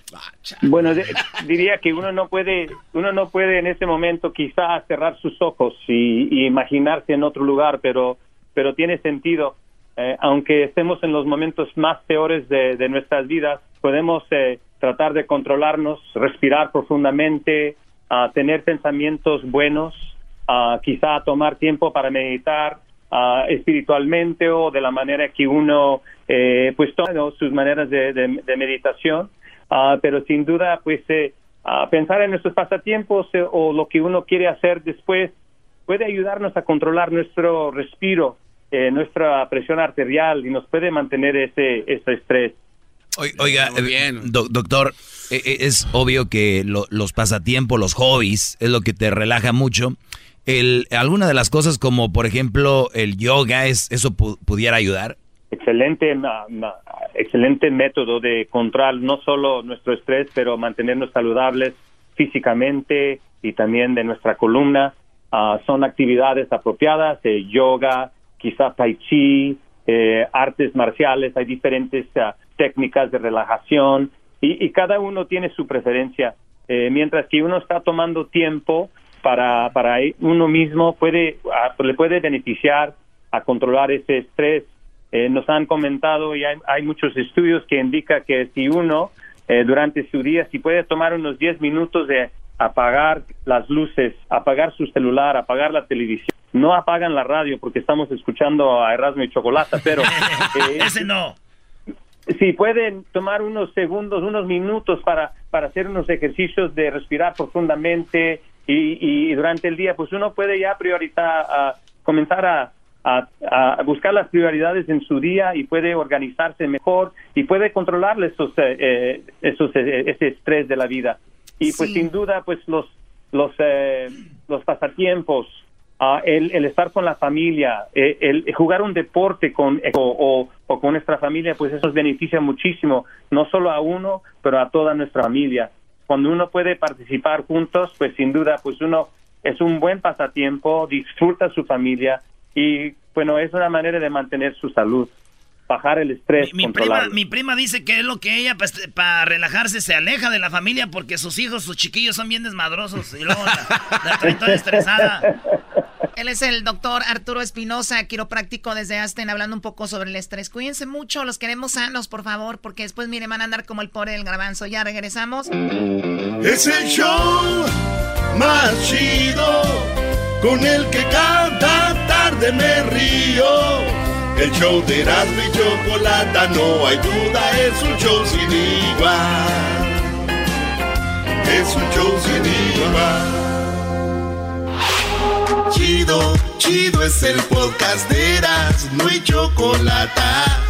Bueno, de- diría que uno no puede, uno no puede en ese momento quizás cerrar sus ojos y, y imaginarse en otro lugar, pero, pero tiene sentido. Eh, aunque estemos en los momentos más peores de, de nuestras vidas, podemos eh, tratar de controlarnos, respirar profundamente, ah, tener pensamientos buenos, ah, quizá tomar tiempo para meditar espiritualmente o de la manera que uno eh, pues toma sus maneras de, de- meditación, Ah, pero sin duda pues eh, ah, pensar en nuestros pasatiempos eh, o lo que uno quiere hacer después puede ayudarnos a controlar nuestro respiro, eh, nuestra presión arterial y nos puede mantener ese, ese estrés. Oi- Oiga, eh, do- doctor, eh, eh, es obvio que lo- los pasatiempos, los hobbies, es lo que te relaja mucho. El, alguna de las cosas como, por ejemplo, el yoga, es, ¿eso pu- pudiera ayudar? excelente ma- ma- excelente método de controlar no solo nuestro estrés pero mantenernos saludables físicamente y también de nuestra columna Ah, son actividades apropiadas eh, yoga quizá tai chi eh, artes marciales hay diferentes ah, técnicas de relajación y, y cada uno tiene su preferencia Eh, mientras que uno está tomando tiempo para para uno mismo puede ah, le puede beneficiar a controlar ese estrés. Eh, nos han comentado y hay, hay muchos estudios que indican que si uno eh, durante su día, si puede tomar unos 10 minutos de apagar las luces, apagar su celular, apagar la televisión, no apagan la radio porque estamos escuchando a Erasmo y Chocolata, pero... eh, Ese no. si pueden tomar unos segundos, unos minutos para, para hacer unos ejercicios de respirar profundamente y, y durante el día, pues uno puede ya priorizar, a comenzar a, a- a buscar las prioridades en su día y puede organizarse mejor y puede controlar esos, eh, eh, esos, ese estrés de la vida. Y pues sin duda, pues los, los, eh, los pasatiempos, ah, el, el estar con la familia, eh, el jugar un deporte con eh, o, o- o con nuestra familia, pues eso nos beneficia muchísimo, no solo a uno, pero a toda nuestra familia. Cuando uno puede participar juntos, pues sin duda, pues uno es un buen pasatiempo, disfruta su familia y bueno, es una manera de mantener su salud, bajar el estrés, Mi prima, mi prima dice que es lo que ella, para relajarse, se aleja de la familia porque sus hijos, sus chiquillos son bien desmadrosos. Y luego la, la trae toda estresada. Él es el doctor Arturo Espinosa, quiropráctico desde Aston, hablando un poco sobre el estrés. Cuídense mucho, los queremos sanos, por favor, porque después, mire, van a andar como el pobre del garbanzo. Ya regresamos. Es el show más chido con el que cada tarde me río. El show de Erasmo y Chocolata, no hay duda, es un show sin igual. Es un show sin igual. Chido, chido es el podcast de Erasmo y Chocolata.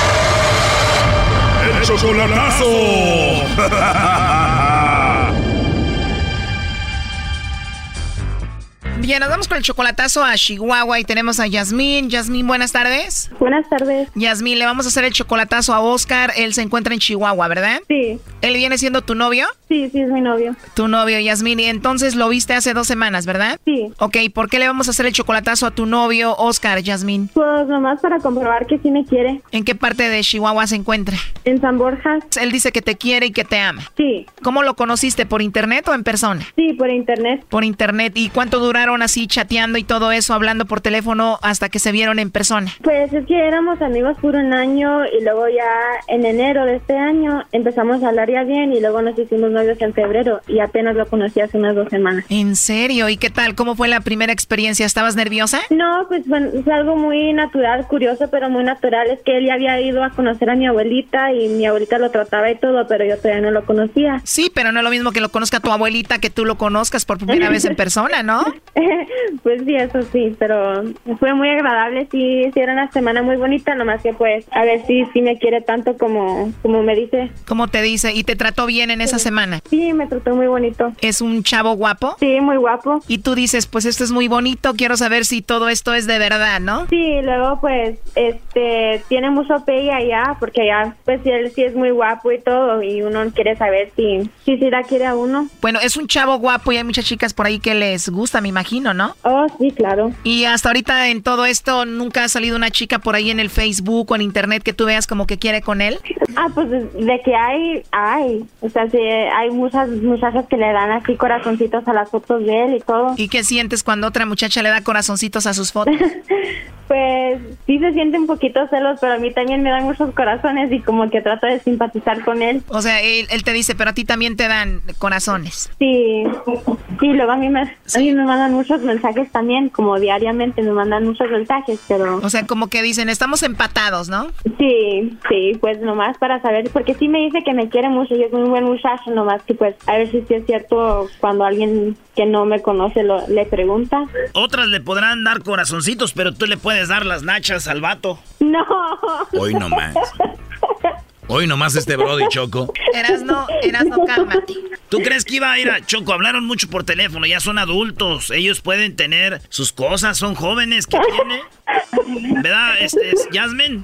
¡El chocolatazo! Bien, nos vamos con el chocolatazo a Chihuahua y tenemos a Yasmín. Yasmín, buenas tardes. Buenas tardes. Yasmín, le vamos a hacer el chocolatazo a Oscar. Él se encuentra en Chihuahua, ¿verdad? Sí. ¿Él viene siendo tu novio? Sí, sí, es mi novio. Tu novio, Yasmín. Y entonces lo viste hace dos semanas, ¿verdad? Sí. Ok, ¿por qué le vamos a hacer el chocolatazo a tu novio, Oscar, Yasmín? Pues nomás para comprobar que sí me quiere. ¿En qué parte de Chihuahua se encuentra? En San Borja. Él dice que te quiere y que te ama. Sí. ¿Cómo lo conociste? ¿Por internet o en persona? Sí, por internet. Por internet. ¿Y cuánto duraron así chateando y todo eso, hablando por teléfono hasta que se vieron en persona? Pues es que éramos amigos por un año y luego ya en enero de este año empezamos a hablar ya bien y luego nos hicimos novios en febrero y apenas lo conocí hace unas dos semanas. ¿En serio? ¿Y qué tal? ¿Cómo fue la primera experiencia? ¿Estabas nerviosa? No, pues bueno, fue algo muy natural, curioso, pero muy natural. Es que él ya había ido a conocer a mi abuelita y mi abuelita lo trataba y todo, pero yo todavía no lo conocía. Sí, pero no es lo mismo que lo conozca tu abuelita que tú lo conozcas por primera vez en persona, ¿no? pues sí, eso sí, pero fue muy agradable. Sí, sí, era una semana muy bonita, nomás que pues a ver si sí me quiere tanto como, como me dice. ¿Cómo te dice? ¿Y te trató bien en esa semana? Sí, me trató muy bonito. ¿Es un chavo guapo? Sí, muy guapo. Y tú dices, pues esto es muy bonito, quiero saber si todo esto es de verdad, ¿no? Sí, luego pues este tiene mucho pegue allá, porque allá pues él sí es muy guapo y todo, y uno quiere saber si, si, si la quiere a uno. Bueno, es un chavo guapo y hay muchas chicas por ahí que les gusta, me imagino, ¿no? Oh, sí, claro. Y hasta ahorita en todo esto, ¿nunca ha salido una chica por ahí en el Facebook o en internet que tú veas como que quiere con él? Ah, pues de que hay, hay. O sea, sí, hay muchas muchachas que le dan así corazoncitos a las fotos de él y todo. ¿Y qué sientes cuando otra muchacha le da corazoncitos a sus fotos? pues sí se siente un poquito celos, pero a mí también me dan muchos corazones y como que trato de simpatizar con él. O sea, él, él te dice, pero a ti también te dan corazones. Sí, sí, luego a mí, me, a mí me mandan muchos mensajes también, como diariamente me mandan muchos mensajes, pero... O sea, como que dicen, estamos empatados, ¿no? Sí, sí, pues nomás para saber, porque sí me dice que me quiere mucho y es un buen muchacho, nomás que pues a ver si sí es cierto cuando alguien que no me conoce lo, le pregunta. Otras le podrán dar corazoncitos, pero tú le puedes dar las nachas al vato. No. Hoy nomás. Hoy nomás este Brody Choco. Eras no, eras no, cálmate. ¿Tú crees que iba a ir a Choco? Hablaron mucho por teléfono, ya son adultos. Ellos pueden tener sus cosas, son jóvenes. ¿Qué tiene? ¿Verdad, este, Jasmine?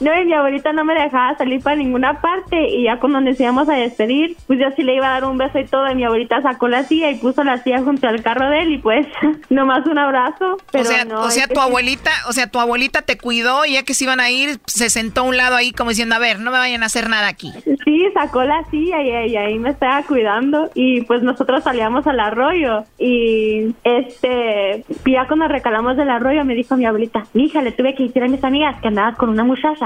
No, y mi abuelita no me dejaba salir para ninguna parte. Y ya cuando nos íbamos a despedir, pues yo sí le iba a dar un beso y todo. Y mi abuelita sacó la silla y puso la silla junto al carro de él. Y pues, nomás un abrazo. Pero o sea, no, o sea tu abuelita, o sea, tu abuelita te cuidó y ya que se iban a ir, se sentó a un lado ahí como diciendo, a ver, no me vayan a hacer nada aquí. Sí, sacó la silla y, y ahí me estaba cuidando y pues nosotros salíamos al arroyo y este, ya cuando recalamos del arroyo me dijo mi abuelita, hija, le tuve que decir a mis amigas que andabas con una muchacha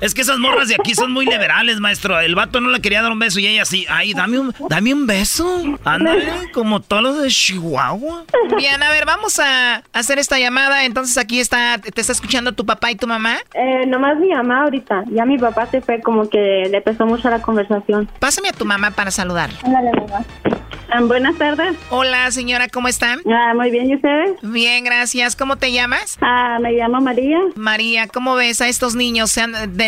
Es que esas morras de aquí son muy liberales, maestro. El vato no le quería dar un beso y ella sí. Ay, dame un, dame un beso. Ándale, como todos los de Chihuahua. Bien, a ver, vamos a hacer esta llamada. Entonces aquí está, te está escuchando tu papá y tu mamá. Eh, nomás mi mamá ahorita, ya mi papá se fue como que le pesó mucho la conversación. Pásame a tu mamá para saludar. Ándale, mamá. Ah, buenas tardes. Hola, señora, ¿cómo están? Ah, muy bien, ¿y ustedes? Bien, gracias. ¿Cómo te llamas? Ah, me llamo María. María, ¿cómo ves a estos niños sean de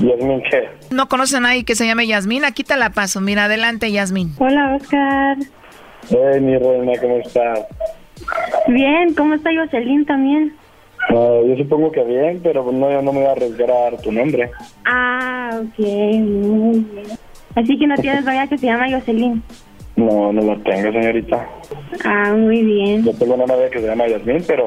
Yasmin, ¿qué? ¿No conoces a nadie que se llame Yasmín? Aquí te la paso. Mira, adelante, Yasmín. Hola, Oscar. Hey, mi reina, ¿cómo estás? Bien, ¿cómo está Jocelyn también? Ah, yo supongo que bien, pero no, yo no me voy a arriesgar a dar tu nombre. Ah, ok, muy bien. Así que no tienes novia que se llama Jocelyn. No, no la tengo, señorita. Ah, muy bien. Yo tengo una novia que se llama Yasmin, pero,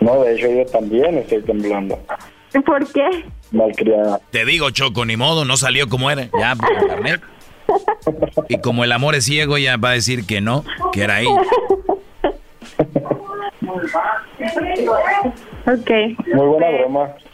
No, de hecho yo también estoy temblando. ¿Por qué? Malcriada. Te digo, Choco, ni modo, no salió como era. Ya, por internet. Y como el amor es ciego, ya va a decir que no, que era ahí. Ok. Muy buena broma.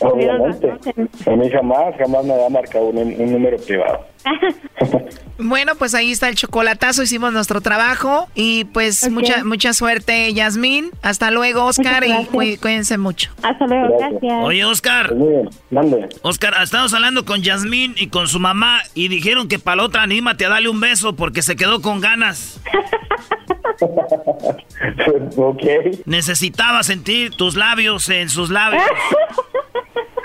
Obviamente. A mí jamás, jamás me había marcado un, un número privado. Bueno, pues ahí está el chocolatazo, hicimos nuestro trabajo y pues mucha mucha suerte, Yasmín. Hasta luego, Oscar, y cuí- cuídense mucho. Hasta luego, gracias. Oye, Oscar. Muy bien. Oscar, estamos hablando con Yasmín y con su mamá y dijeron que para la otra anímate a darle un beso porque se quedó con ganas. ok. Necesitaba sentir tus labios en sus labios.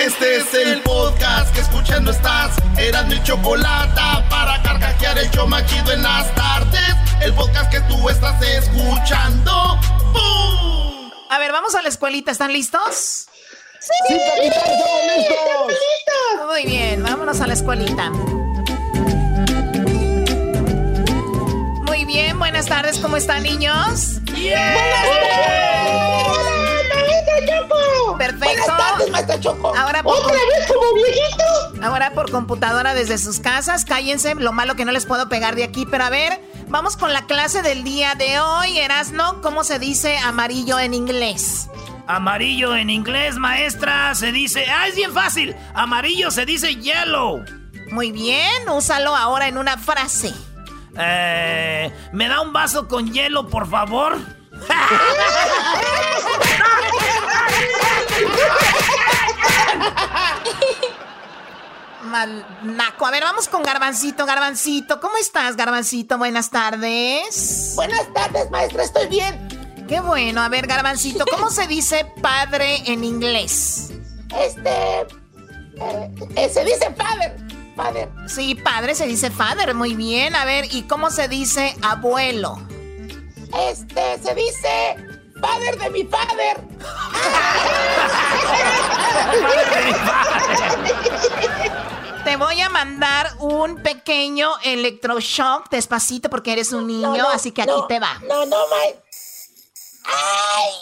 Este es el podcast que escuchando estás. Eran mi chocolate para carcajear el yo machido en las tardes. El podcast que tú estás escuchando. ¡Bum! A ver, vamos a la escuelita. ¿Están listos? Sí, capitán, estamos listos. Muy bien, vámonos a la escuelita. Muy bien, buenas tardes, ¿cómo están niños? ¡Buenas Choco! Perfecto. Buenas tardes, maestra Choco. Ahora por ¿Otra vez como viejito? Ahora por computadora desde sus casas, cállense, lo malo que no les puedo pegar de aquí, pero a ver, vamos con la clase del día de hoy, Erasno, ¿cómo se dice amarillo en inglés? Amarillo en inglés, maestra, se dice... ¡Ah, es bien fácil! Amarillo se dice yellow. Muy bien, úsalo ahora en una frase. Eh, ¿Me da un vaso con hielo, por favor? Mal naco. A ver, vamos con Garbancito, Garbancito. ¿Cómo estás, Garbancito? Buenas tardes. Buenas tardes, maestra, estoy bien. Qué bueno. A ver, Garbancito, ¿cómo se dice padre en inglés? Este. eh, eh, se dice father. Father. Sí, padre se dice father. Muy bien. A ver, ¿y cómo se dice abuelo? Este se dice. padre de mi padre. Te voy a mandar un pequeño electroshock despacito porque eres un niño, así que aquí te va. No, no, my. Ay,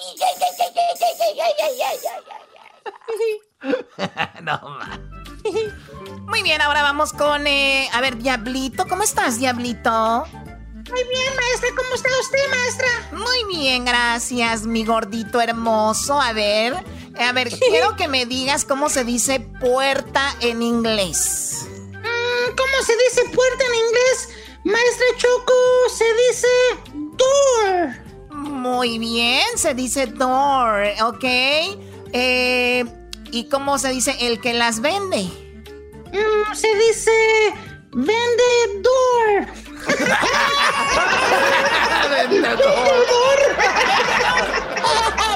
no ma. Muy bien, ahora vamos con. A ver, Diablito. ¿Cómo estás, Diablito? Muy bien, maestra, ¿cómo está usted, maestra? Muy bien, gracias, mi gordito hermoso. A ver, a ver, quiero que me digas cómo se dice puerta en inglés. Mm, ¿Cómo se dice puerta en inglés? Maestra Choco, se dice door. Muy bien, se dice door, ¿ok? Eh, ¿Y cómo se dice el que las vende? Mm, se dice vendedor.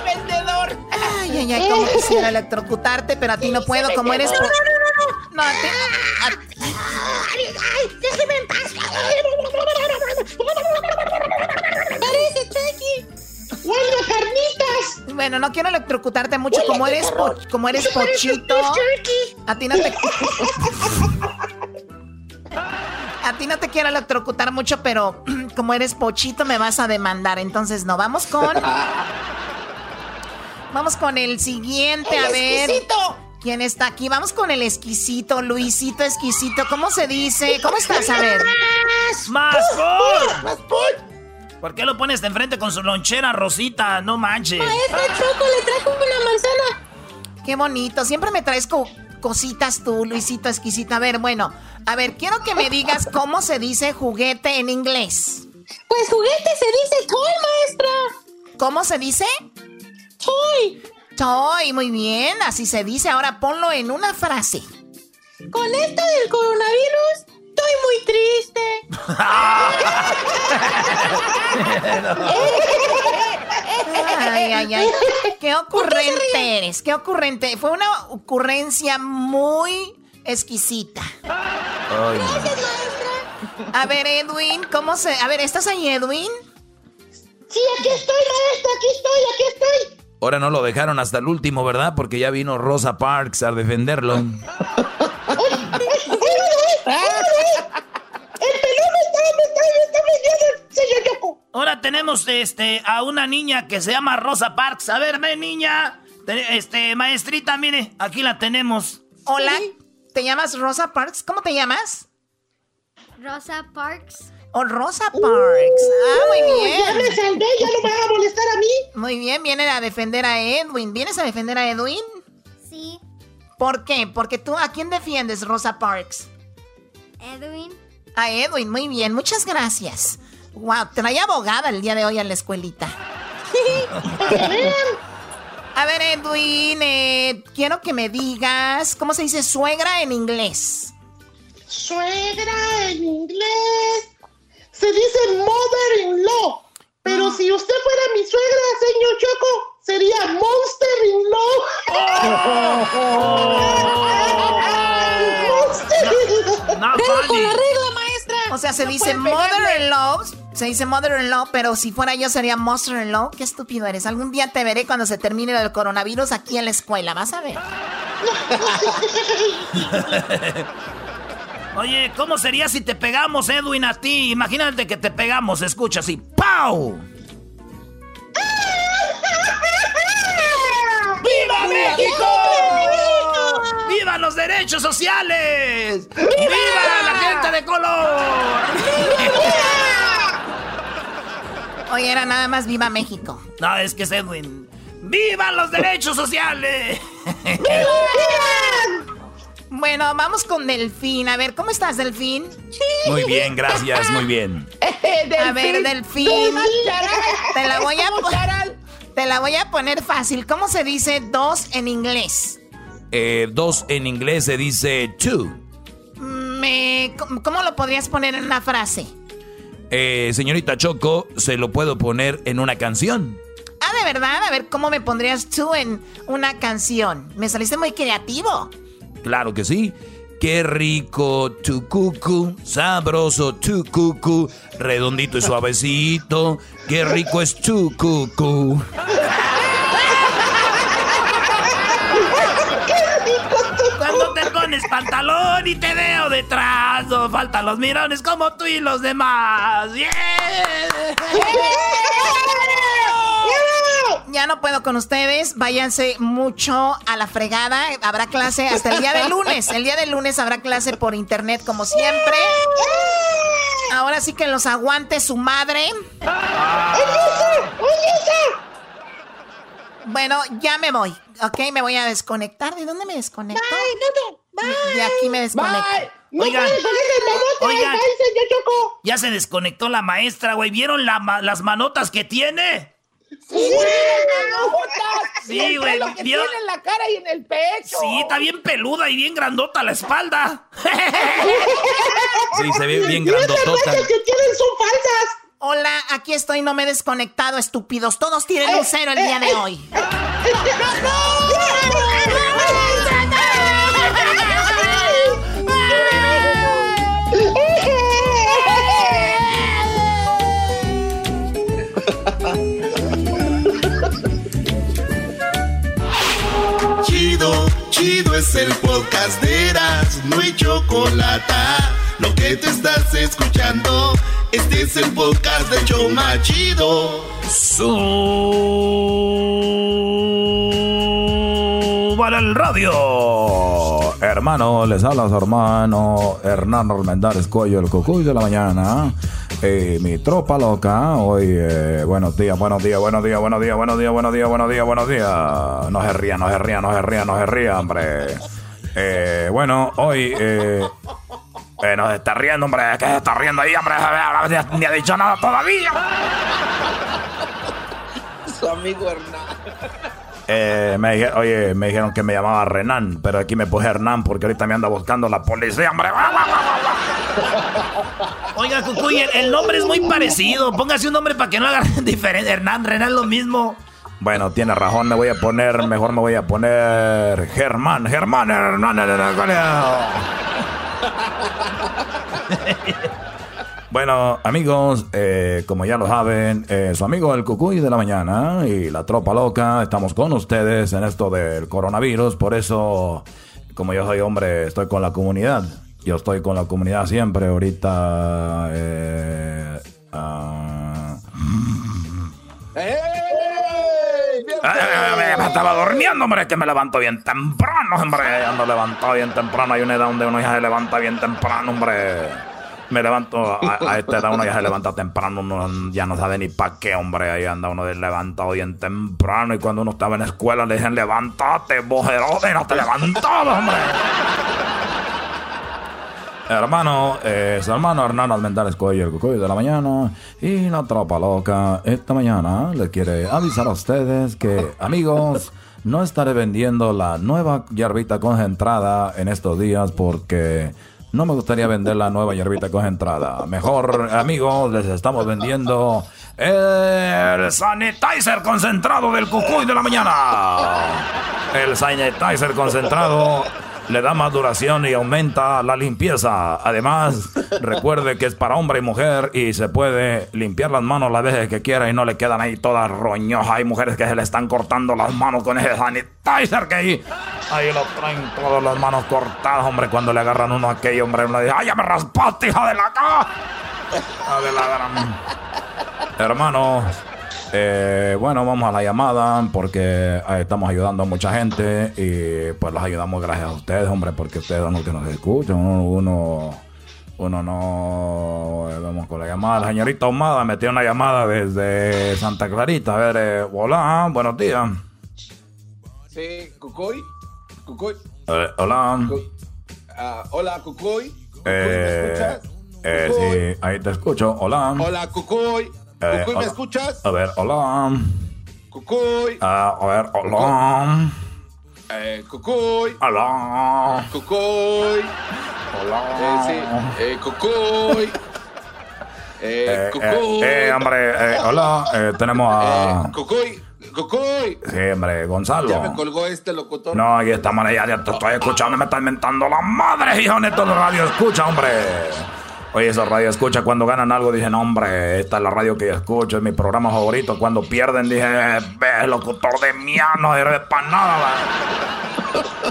Vendedor. Ay, ay, ay, como quisiera electrocutarte, pero a ti no puedo, como eres... No, no, no, no. No, a ti- a- Ay, ay, déjeme en paz. Parece Chucky. Huele carnitas. Bueno, no quiero electrocutarte mucho, como eres, po- como eres pochito. A ti no te... A ti no te quiero electrocutar mucho, pero como eres pochito me vas a demandar. Entonces no, vamos con... Vamos con el siguiente, El a ver. exquisito. ¿Quién está aquí? Vamos con el exquisito, Luisito exquisito. ¿Cómo se dice? ¿Cómo estás? A ver. ¡Más por! Más por. ¿Por qué lo pones de enfrente con su lonchera, Rosita? No manches. Maestra Choco, le trajo una manzana. Qué bonito. Siempre me traes cositas tú, Luisito exquisito. A ver, bueno. A ver, quiero que me digas cómo se dice juguete en inglés. Pues juguete se dice toy, maestra. ¿Cómo se dice? Toy. Toy, muy bien. Así se dice. Ahora ponlo en una frase. Con esto del coronavirus, estoy muy triste. Ay, ay, ay. Qué ocurrente eres. Qué ocurrente. Fue una ocurrencia muy exquisita. A ver, Edwin, ¿cómo se...? A ver, ¿estás ahí, Edwin? Sí, aquí estoy, maestra, aquí estoy, aquí estoy. Ahora no lo dejaron hasta el último, ¿verdad? Porque ya vino Rosa Parks a defenderlo. El pelón me está, me está, me está vendiendo, señor Choco. Ahora tenemos este a una niña que se llama Rosa Parks. A ver, ven, niña. Te- Este, maestrita, mire, aquí la tenemos. Hola, ¿te llamas Rosa Parks? ¿Cómo te llamas? Rosa Parks. Oh, Rosa Parks. Ah, muy Uy, bien. Ya me salvé, ya no me va a molestar a mí. Muy bien, viene a defender a Edwin. ¿Vienes a defender a Edwin? Sí. ¿Por qué? Porque tú, ¿a quién defiendes, Rosa Parks? Edwin. A Edwin, muy bien, muchas gracias. Wow, traía abogada el día de hoy a la escuelita. A ver, Edwin, eh, quiero que me digas cómo se dice suegra en inglés. Suegra en inglés. Se dice mother-in-law. Pero si usted fuera mi suegra, señor Choco, sería monster-in-law. Pero con la regla, maestra. O sea, se dice mother-in-law. Se dice mother-in-law, pero si fuera yo sería monster-in-law. Qué estúpido eres. Algún día te veré cuando se termine el coronavirus aquí en la escuela. Vas a ver. Oye, ¿cómo sería si te pegamos, Edwin, a ti? Imagínate que te pegamos, escucha así. ¡Pau! ¡Viva México! ¡Viva los derechos sociales! ¡Viva la gente de color! Oye, era nada más viva México. No, es que es Edwin. ¡Viva los derechos sociales! Bueno, vamos con Delfín. A ver, ¿cómo estás, Delfín? Muy bien, gracias, muy bien. A ver, Delfín. Te la voy a poner. Te la voy a poner fácil. ¿Cómo se dice dos en inglés? Eh, dos en inglés se dice two. Me, ¿Cómo lo podrías poner en una frase? Eh, señorita Choco, se lo puedo poner en una canción. Ah, de verdad, a ver, ¿cómo me pondrías tú en una canción? Me saliste muy creativo. Claro que sí. Qué rico tu cucu, sabroso tu cucu, redondito y suavecito. Qué rico es tu cucu. Cuando te pones pantalón y te veo detrás, no faltan los mirones como tú y los demás. ¡Yeah! Ya no puedo con ustedes. Váyanse mucho a la fregada. Habrá clase hasta el día de lunes. El día de lunes habrá clase por internet como siempre. Ahora sí que los aguante su madre. Bueno, ya me voy. Ok, me voy a desconectar. ¿De dónde me desconecto? De aquí me desconecto. Oigan, oigan, ya se desconectó la maestra, güey. ¿Vieron la ma- las manotas que tiene? Sí, Sí, güey. Lo que ¿vio? tiene en la cara y en el pecho. Sí, está bien peluda y bien grandota la espalda. Sí, se ve bien grandotota. que tienen son falsas. Hola, aquí estoy, no me he desconectado, estúpidos. Todos tienen un cero el día de hoy. Chido, chido es el podcast de Eras, no hay chocolate. Lo que te estás escuchando, este es el podcast de Choma Chido. Para el radio. Hermano, les habla su hermano Hernán Armendáriz Cuello, el cucuy de la mañana. Eh, mi tropa loca, hoy, eh, buenos días, buenos días, buenos días, buenos días, buenos días, buenos días, buenos días, buenos días. No se ría, no se ría, no se ría, no se ría, hombre. Eh, bueno, hoy, eh, eh, no se está riendo, hombre, ¿qué se está riendo ahí, hombre? Ni ha dicho nada todavía. Su amigo Hernán. Eh, me dije- oye, me dijeron que me llamaba Renan, pero aquí me puse Hernán porque ahorita me anda buscando la policía, hombre. Oiga, Cucuy, el, el nombre es muy parecido. Póngase un nombre para que no haga diferente. Hernán, Renan, lo mismo. Bueno, tiene razón, me voy a poner, mejor me voy a poner Germán, Germán, Hernán, Hernán. Bueno, amigos, eh, como ya lo saben, eh, su amigo el Cucuy de la mañana y la tropa loca, estamos con ustedes en esto del coronavirus, por eso, como yo soy hombre, estoy con la comunidad. Yo estoy con la comunidad siempre, ahorita... eh, ah, Eh, me estaba durmiendo, hombre, que me levanto bien temprano, hombre. Ando levantado bien temprano. Hay una edad donde uno ya se levanta bien temprano, hombre. Me levanto, a, esta edad uno ya se levanta temprano, ya no sabe ni pa' qué, hombre. Ahí anda uno levantado bien temprano. Y cuando uno estaba en la escuela le dicen, levántate, bojerote, y no te levantabas, hombre. Hermano, eh, su hermano Hernán Almendares Cuello, el Cucuy de la mañana y la tropa loca. Esta mañana le quiere avisar a ustedes que, amigos, no estaré vendiendo la nueva hierbita concentrada en estos días porque no me gustaría vender la nueva hierbita concentrada. Mejor, amigos, les estamos vendiendo el sanitizer concentrado del Cucuy de la mañana. El sanitizer concentrado le da más duración y aumenta la limpieza. Además, recuerde que es para hombre y mujer y se puede limpiar las manos las veces que quiera y no le quedan ahí todas roñojas. Hay mujeres que se le están cortando las manos con ese sanitizer que ahí, ahí lo traen todas las manos cortadas, hombre, cuando le agarran uno a aquello, hombre, uno dice, ¡ay, ya me raspaste, hija de la ca! Hija eh, bueno, vamos a la llamada porque eh, estamos ayudando a mucha gente y pues los ayudamos gracias a ustedes, hombre, porque ustedes son los que nos escuchan. Uno, uno, uno no. eh, vamos con la llamada. La señorita Ahumada metió una llamada desde Santa Clarita. A ver, eh, hola, buenos días. Sí, Cucuy. Cucuy. Eh, hola. Ah, hola, Cucuy. Eh, eh, sí, ahí te escucho. Hola. Hola, Cucuy. Eh, Cucuy, ¿me escuchas? A ver, hola. Cucuy. Ah, a ver, hola. Eh, Cucuy. Hola. Cucuy. Hola. Eh, sí. Eh, Cucuy. Eh, Eh, Cucuy. eh, eh, hombre, eh, hola, eh, tenemos a... Cucuy. Cucuy. Sí, hombre, Gonzalo. Ya me colgó este locutor. No, aquí estamos, ya, ya te estoy escuchando, me están inventando la madre, hijo, de radio escucha, hombre. Oye, esa radio escucha cuando ganan algo, dicen, hombre, esta es la radio que yo escucho, es mi programa favorito. Cuando pierden, dije, ve, locutor de mía, no eres para nada. va".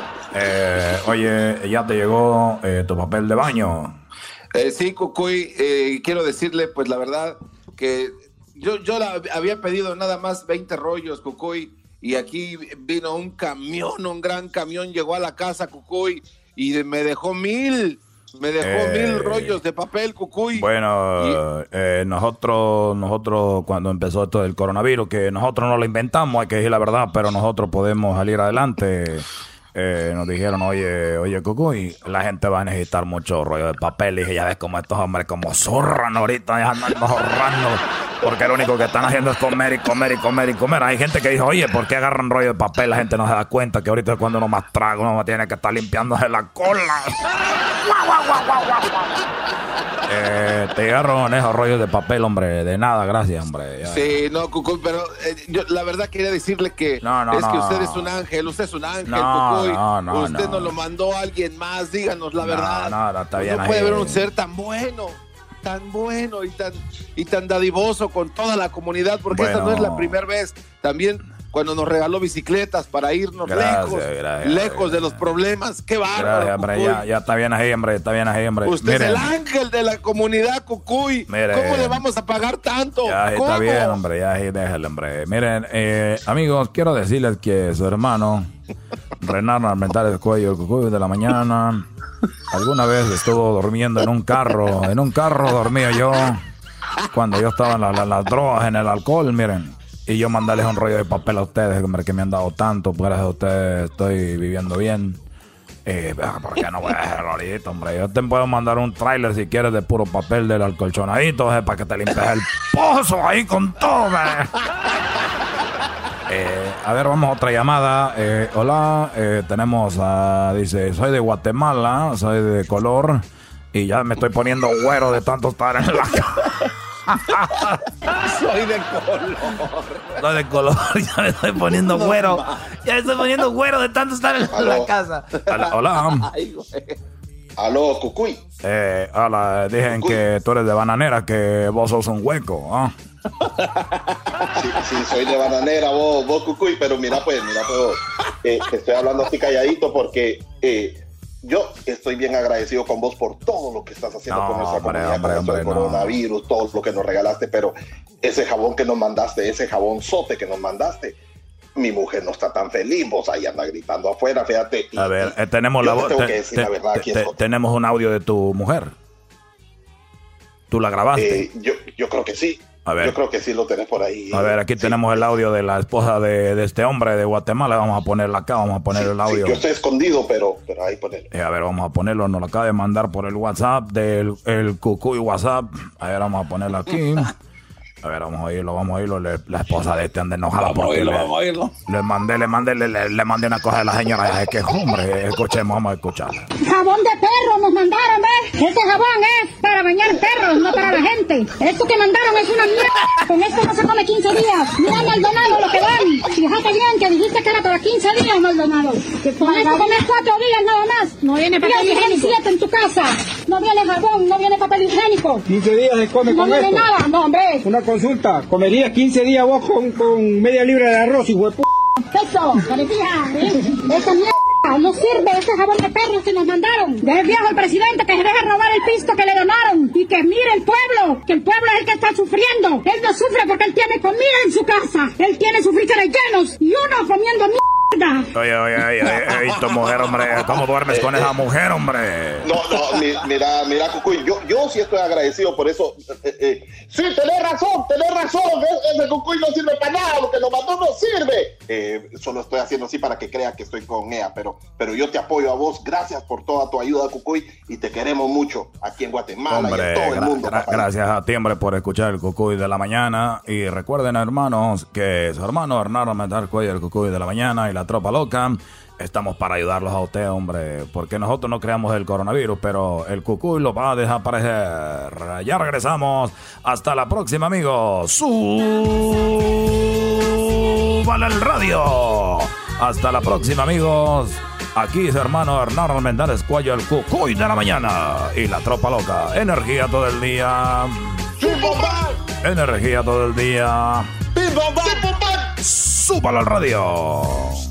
Eh, oye, ya te llegó eh, tu papel de baño. Eh, sí, Cucuy, eh, quiero decirle, pues la verdad, que yo, yo la había pedido nada más 20 rollos, Cucuy, y aquí vino un camión, un gran camión, llegó a la casa, Cucuy, y me dejó mil, me dejó Eh, mil rollos de papel, Cucuy. Bueno, eh, nosotros, nosotros cuando empezó esto del coronavirus, que nosotros no lo inventamos, hay que decir la verdad, pero nosotros podemos salir adelante. Eh, nos dijeron, oye, oye, Cucuy, la gente va a necesitar mucho rollo de papel. Y dije, ya ves como estos hombres como zurran ahorita, ya andan ahorrando. Porque lo único que están haciendo es comer y comer y comer y comer. Hay gente que dice, oye, ¿por qué agarran rollo de papel? La gente no se da cuenta que ahorita es cuando uno más traga, uno tiene que estar limpiándose la cola. Eh, te llegaron esos rollos de papel, hombre. De nada, gracias, hombre. Ya. Sí, no, Cucuy, pero eh, yo la verdad quería decirle que No, no, es que usted es un ángel, usted es un ángel, No, Cucuy. no, no, usted no. nos lo mandó a alguien más, díganos la verdad. no, no, está no puede haber un ser tan bueno, tan bueno y tan, y tan dadivoso con toda la comunidad, porque esta no es la primera vez. También cuando nos regaló bicicletas para irnos Gracias, lejos, gracias, lejos de los problemas. Qué bárbaro, hombre. Ya, ya está bien ahí, hombre. Está bien ahí, hombre. Usted Miren, es el ángel de la comunidad, Cucuy. ¿Cómo le vamos a pagar tanto? Ya está bien, hombre. Ya déjale, hombre. Miren, eh, amigos, quiero decirles que su hermano, Renan Armentares Cuello, el cucuy de la mañana, alguna vez estuvo durmiendo en un carro. En un carro dormía yo cuando yo estaba en la- la- las drogas, en el alcohol, miren. Y yo mandarles un rollo de papel a ustedes, hombre, que me han dado tanto. pues, Gracias a ustedes estoy viviendo bien. Eh, ¿por qué no voy a hacerlo ahorita, hombre? Yo te puedo mandar un tráiler si quieres de puro papel del alcolchonadito, eh, para que te limpies el pozo ahí con todo, eh. Eh, a ver, vamos a otra llamada. Eh, hola, eh, tenemos a, dice, soy de Guatemala, soy de color y ya me estoy poniendo güero de tanto estar en la Soy de color. Soy de color, ya me estoy poniendo No güero. más. Ya me estoy poniendo güero de tanto estar en Aló. la casa. Hola. hola. Ay, güey. Aló, Cucuy. Eh, hola, dicen que tú eres de bananera, que vos sos un hueco. ¿ah? Sí, sí, soy de bananera, vos, vos Cucuy, pero mira pues, mira pues, eh, te estoy hablando así calladito porque eh, yo estoy bien agradecido con vos por todo lo que estás haciendo No, con nuestra hombre, comunidad, hombre, hombre, no. coronavirus, todo lo que nos regalaste, pero ese jabón que nos mandaste, ese jabón sote que nos mandaste, mi mujer no está tan feliz, vos ahí anda gritando afuera, fíjate. y- A ver, eh, tenemos la voz. te- te- tenemos un audio de tu mujer. Tú la grabaste. Eh, yo, yo creo que sí. A ver. Yo creo que sí lo tenés por ahí. A ver, aquí tenemos el audio de la esposa de, de este hombre de Guatemala. Vamos a ponerla acá, vamos a poner el Sí, audio. yo estoy escondido, pero, pero ahí ponelo. Eh, a ver, vamos a ponerlo. Nos lo acaba de mandar por el WhatsApp del el Cucuy WhatsApp. A ver, vamos a ponerlo aquí. A ver, vamos a oírlo, vamos a oírlo. Le- la esposa de este anda enojada Vamos a porque oírlo, le, vamos a oírlo. le mandé, le mandé, le, le- le mandé una cosa de la señora. Es que, hombre, escuchemos, vamos a escucharla. Jabón de perro nos mandaron, ¿ves? Este jabón es para bañar perros, no para la gente. Esto que mandaron es una mierda. Con esto no se come 15 días. Mira Maldonado lo que dan. Fíjate bien que dijiste que era para 15 días, Maldonado. Con esto comes 4 días nada más. No viene papel higiénico. 7 en tu casa. No viene jabón, no viene papel higiénico. 15 días se come No con viene nada, no, hombre. Una consulta. ¿Comerías 15 días vos con, media libra de arroz y huepu? Eso, parecía, ¿eh? Esa mierda no sirve, ese jabón de perros que nos mandaron. Deje viejo el presidente que se deje robar el pisto que le donaron. Y que mire el pueblo, que el pueblo es el que está sufriendo. Él no sufre porque él tiene comida en su casa. Él tiene sus frijoles llenos y uno comiendo mierda. Oye, oye, oye, oye, oye, tu mujer, hombre. ¿Cómo duermes con esa mujer, hombre? No, no, mi- mira, mira, Cucuy, yo, yo sí estoy agradecido por eso. Eh, eh, sí, tenés razón, tenés razón. e- Ese Cucuy no sirve para nada, lo que nos mandó no sirve. Eh, solo estoy haciendo así para que crea que estoy con ella, pero, pero yo te apoyo a vos. Gracias por toda tu ayuda, Cucuy, y te queremos mucho aquí en Guatemala y Hombre, en todo el mundo. gra- papá. gracias a ti, hombre, por escuchar el Cucuy de la mañana. Y recuerden, hermanos, que su hermano Hernando Mental Cuello, el Cucuy de la mañana y la tropa loca. Estamos para ayudarlos a usted, hombre, porque nosotros no creamos el coronavirus, pero el Cucuy lo va a desaparecer. Ya regresamos. Hasta la próxima, amigos. Súbale el radio. Hasta la próxima, amigos. Aquí es hermano Hernán Mendares Cuello, el Cucuy de la mañana. Y la tropa loca. Energía todo el día. Energía todo el día. Súbalo al radio.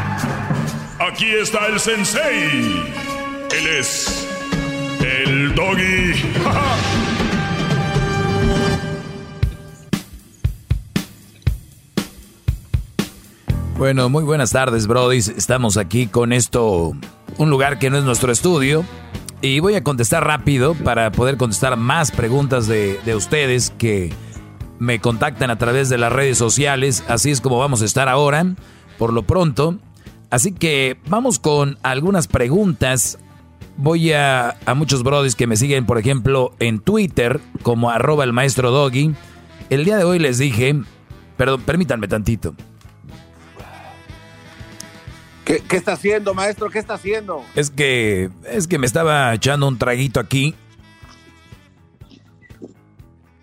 Aquí está el sensei. Él es el doggy. Bueno, muy buenas tardes, Brody. Estamos aquí con esto, un lugar que no es nuestro estudio. Y voy a contestar rápido para poder contestar más preguntas de, de ustedes que me contactan a través de las redes sociales. Así es como vamos a estar ahora, por lo pronto. Así que vamos con algunas preguntas. Voy a, a muchos brodis que me siguen, por ejemplo, en Twitter, como arroba el maestro Doggy. El día de hoy les dije, perdón, permítanme tantito. ¿Qué, qué está haciendo, maestro? ¿Qué está haciendo? Es que es que me estaba echando un traguito aquí.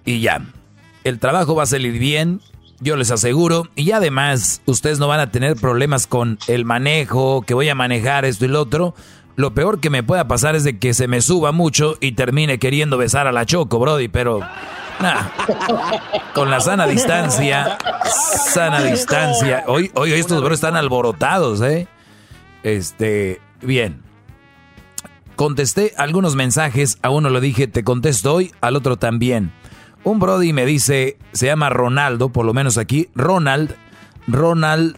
Y ya. El trabajo va a salir bien, yo les aseguro, y además ustedes no van a tener problemas con el manejo, que voy a manejar esto y lo otro. Lo peor que me pueda pasar es de que se me suba mucho y termine queriendo besar a la Choco, Brody, pero nah, con la sana distancia, sana distancia. Hoy, hoy estos bros están alborotados, ¿eh? Este, bien. Contesté algunos mensajes, a uno le dije, te contesto hoy, al otro también. Un Brody me dice, se llama Ronaldo, por lo menos aquí, Ronald, Ronald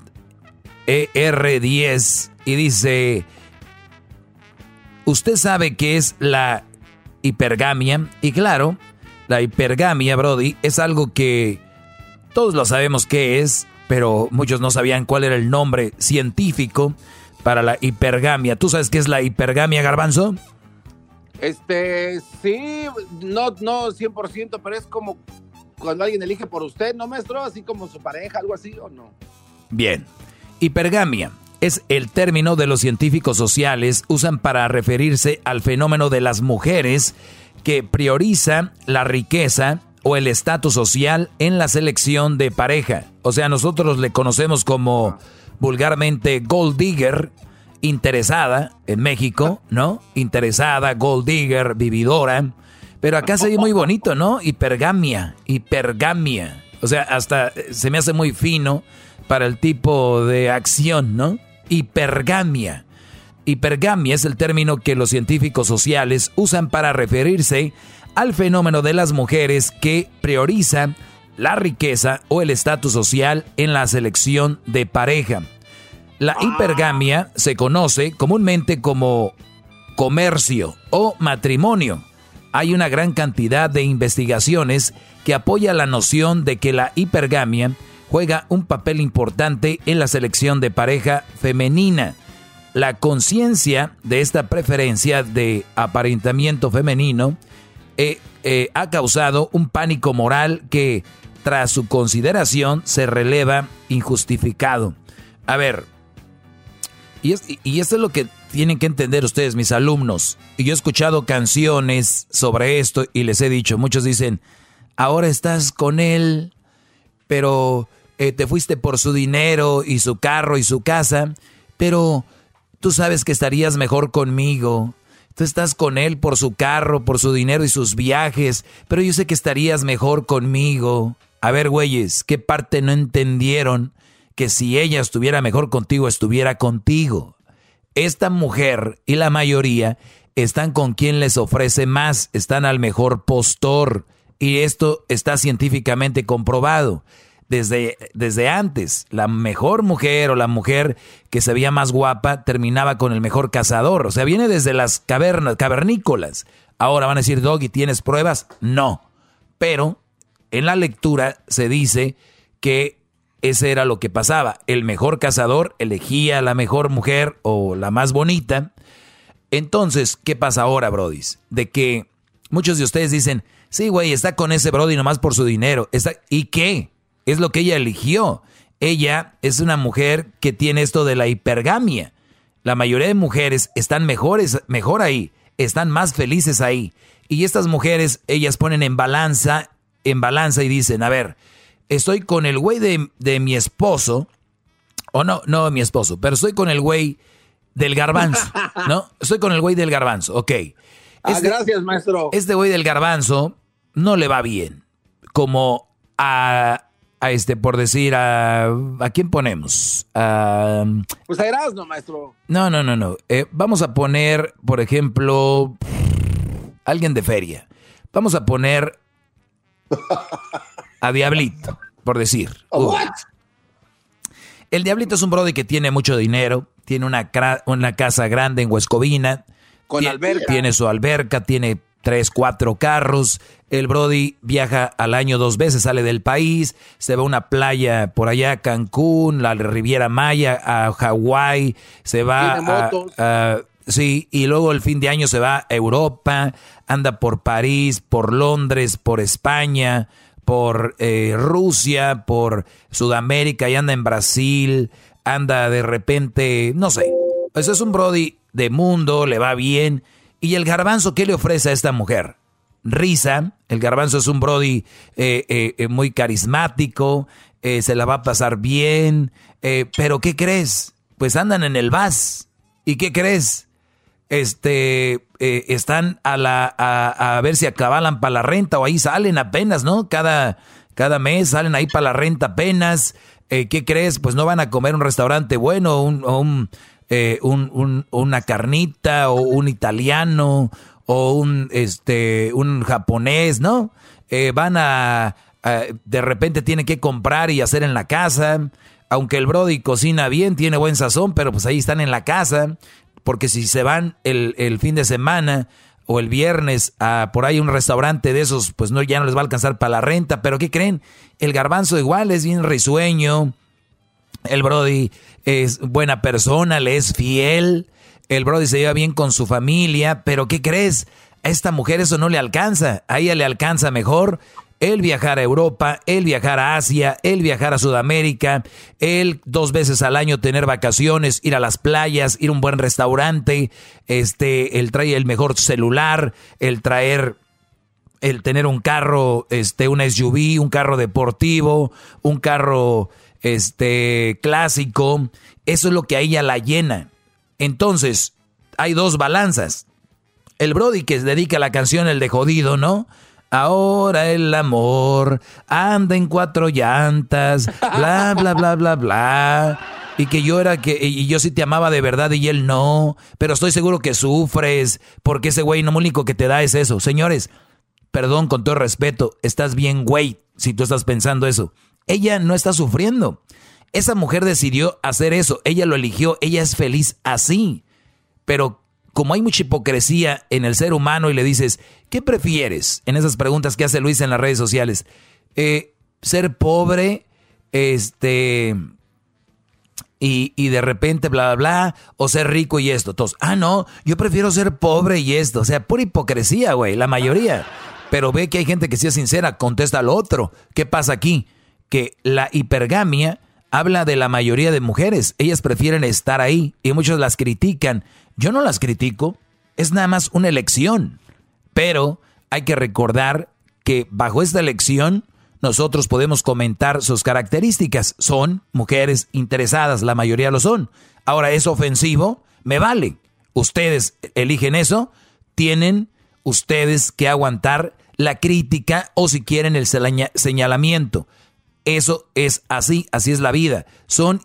ER10, y dice, ¿usted sabe qué es la hipergamia? Y claro, la hipergamia, Brody, es algo que todos lo sabemos qué es, pero muchos no sabían cuál era el nombre científico para la hipergamia. ¿Tú sabes qué es la hipergamia, Garbanzo? Este, sí, no, no 100%, pero es como cuando alguien elige por usted, ¿no, maestro? Así como su pareja, algo así, ¿o no? Bien. Hipergamia es el término de los científicos sociales usan para referirse al fenómeno de las mujeres que prioriza la riqueza o el estatus social en la selección de pareja. O sea, nosotros le conocemos como vulgarmente gold digger, interesada en México, ¿no? Interesada, gold digger, vividora. Pero acá se ve muy bonito, ¿no? Hipergamia, hipergamia. O sea, hasta eh, se me hace muy fino para el tipo de acción, ¿no? Hipergamia. Hipergamia es el término que los científicos sociales usan para referirse al fenómeno de las mujeres que priorizan la riqueza o el estatus social en la selección de pareja. La hipergamia se conoce comúnmente como comercio o matrimonio. Hay una gran cantidad de investigaciones que apoya la noción de que la hipergamia juega un papel importante en la selección de pareja femenina. La conciencia de esta preferencia de aparentamiento femenino eh, eh, ha causado un pánico moral que, tras su consideración, se releva injustificado. A ver, y, y esto es lo que tienen que entender ustedes, mis alumnos. Y yo he escuchado canciones sobre esto y les he dicho, muchos dicen, ahora estás con él, pero eh, te fuiste por su dinero y su carro y su casa, pero tú sabes que estarías mejor conmigo. Tú estás con él por su carro, por su dinero y sus viajes, pero yo sé que estarías mejor conmigo. A ver, güeyes, ¿qué parte no entendieron? Que si ella estuviera mejor contigo, estuviera contigo. Esta mujer y la mayoría están con quien les ofrece más, están al mejor postor. Y esto está científicamente comprobado. Desde, desde antes, la mejor mujer o la mujer que se veía más guapa terminaba con el mejor cazador. O sea, viene desde las cavernas, cavernícolas. Ahora van a decir, Doggy, ¿tienes pruebas? No. Pero en la lectura se dice que ese era lo que pasaba. El mejor cazador elegía a la mejor mujer o la más bonita. Entonces, ¿qué pasa ahora, Brody? De que muchos de ustedes dicen, sí, güey, está con ese Brody nomás por su dinero. ¿Y qué? Es lo que ella eligió. Ella es una mujer que tiene esto de la hipergamia. La mayoría de mujeres están mejores, mejor ahí, están más felices ahí. Y estas mujeres, ellas ponen en balanza, en balanza y dicen, a ver, estoy con el güey de, mi esposo, o no, no mi esposo, pero estoy con el güey del garbanzo, ¿no? Estoy con el güey del garbanzo, ok. ah, este gracias, maestro. Este güey del garbanzo no le va bien, como a, a este, por decir, a, ¿a quién ponemos? A, pues a Erasmo, maestro. No, no, no, no. Eh, vamos a poner, por ejemplo, alguien de feria. Vamos a poner a Diablito, por decir. El Diablito es un brody que tiene mucho dinero, tiene una, una casa grande en Huescovina. Con tiene, alberca. Tiene su alberca, tiene tres, cuatro carros. El Brody viaja al año dos veces, sale del país, se va a una playa por allá, Cancún, la Riviera Maya, a Hawái, se va a, a, Sí, y luego el fin de año se va a Europa, anda por París, por Londres, por España, por eh, Rusia, por Sudamérica y anda en Brasil, anda de repente, no sé. Eso es un Brody de mundo, le va bien. ¿Y el garbanzo qué le ofrece a esta mujer? Risa, el garbanzo es un Brody eh, eh, muy carismático, se la va a pasar bien, pero ¿qué crees? Pues andan en el VAS. ¿Y qué crees? Este, eh, están a, la, a, a, ver si acabalan para la renta o ahí salen apenas, ¿no? Cada, cada mes salen ahí para la renta apenas. Eh, ¿Qué crees? Pues no van a comer un restaurante bueno, un, un, eh, un, un, una carnita o un italiano o un, este, un japonés, ¿no? Eh, van a, a, de repente tienen que comprar y hacer en la casa. Aunque el Brody cocina bien, tiene buen sazón, pero pues ahí están en la casa porque si se van el, el, fin de semana o el viernes a por ahí un restaurante de esos, pues no, ya no les va a alcanzar para la renta. Pero ¿qué creen? El garbanzo igual es bien risueño. El Brody es buena persona, le es fiel. El Brody se lleva bien con su familia. Pero ¿qué crees? A esta mujer eso no le alcanza. A ella le alcanza mejor el viajar a Europa, el viajar a Asia, el viajar a Sudamérica, el dos veces al año tener vacaciones, ir a las playas, ir a un buen restaurante, este, el traer el mejor celular, el traer el tener un carro, este, un SUV, un carro deportivo, un carro este clásico, eso es lo que a ella la llena. Entonces, hay dos balanzas. El Brody que dedica la canción El de Jodido, ¿no? Ahora el amor anda en cuatro llantas, bla, bla, bla, bla, bla. Y que yo era que, y yo sí te amaba de verdad y él no. Pero estoy seguro que sufres, porque ese güey no lo único que te da es eso. Señores, perdón con todo respeto, estás bien, güey, si tú estás pensando eso. Ella no está sufriendo. Esa mujer decidió hacer eso, ella lo eligió, ella es feliz así. Pero como hay mucha hipocresía en el ser humano y le dices, ¿qué prefieres? En esas preguntas que hace Luis en las redes sociales. Eh, ser pobre, este, y, y, de repente bla, bla, bla, o ser rico y esto. Todos, ah, no, yo prefiero ser pobre y esto. O sea, pura hipocresía, güey, la mayoría. Pero ve que hay gente que sea sincera, contesta al otro. ¿Qué pasa aquí? Que la hipergamia habla de la mayoría de mujeres. Ellas prefieren estar ahí y muchos las critican. Yo no las critico, es nada más una elección. Pero hay que recordar que bajo esta elección nosotros podemos comentar sus características. Son mujeres interesadas, la mayoría lo son. Ahora, ¿es ofensivo? Me vale. Ustedes eligen eso, tienen ustedes que aguantar la crítica o si quieren el señalamiento. Eso es así, así es la vida. Son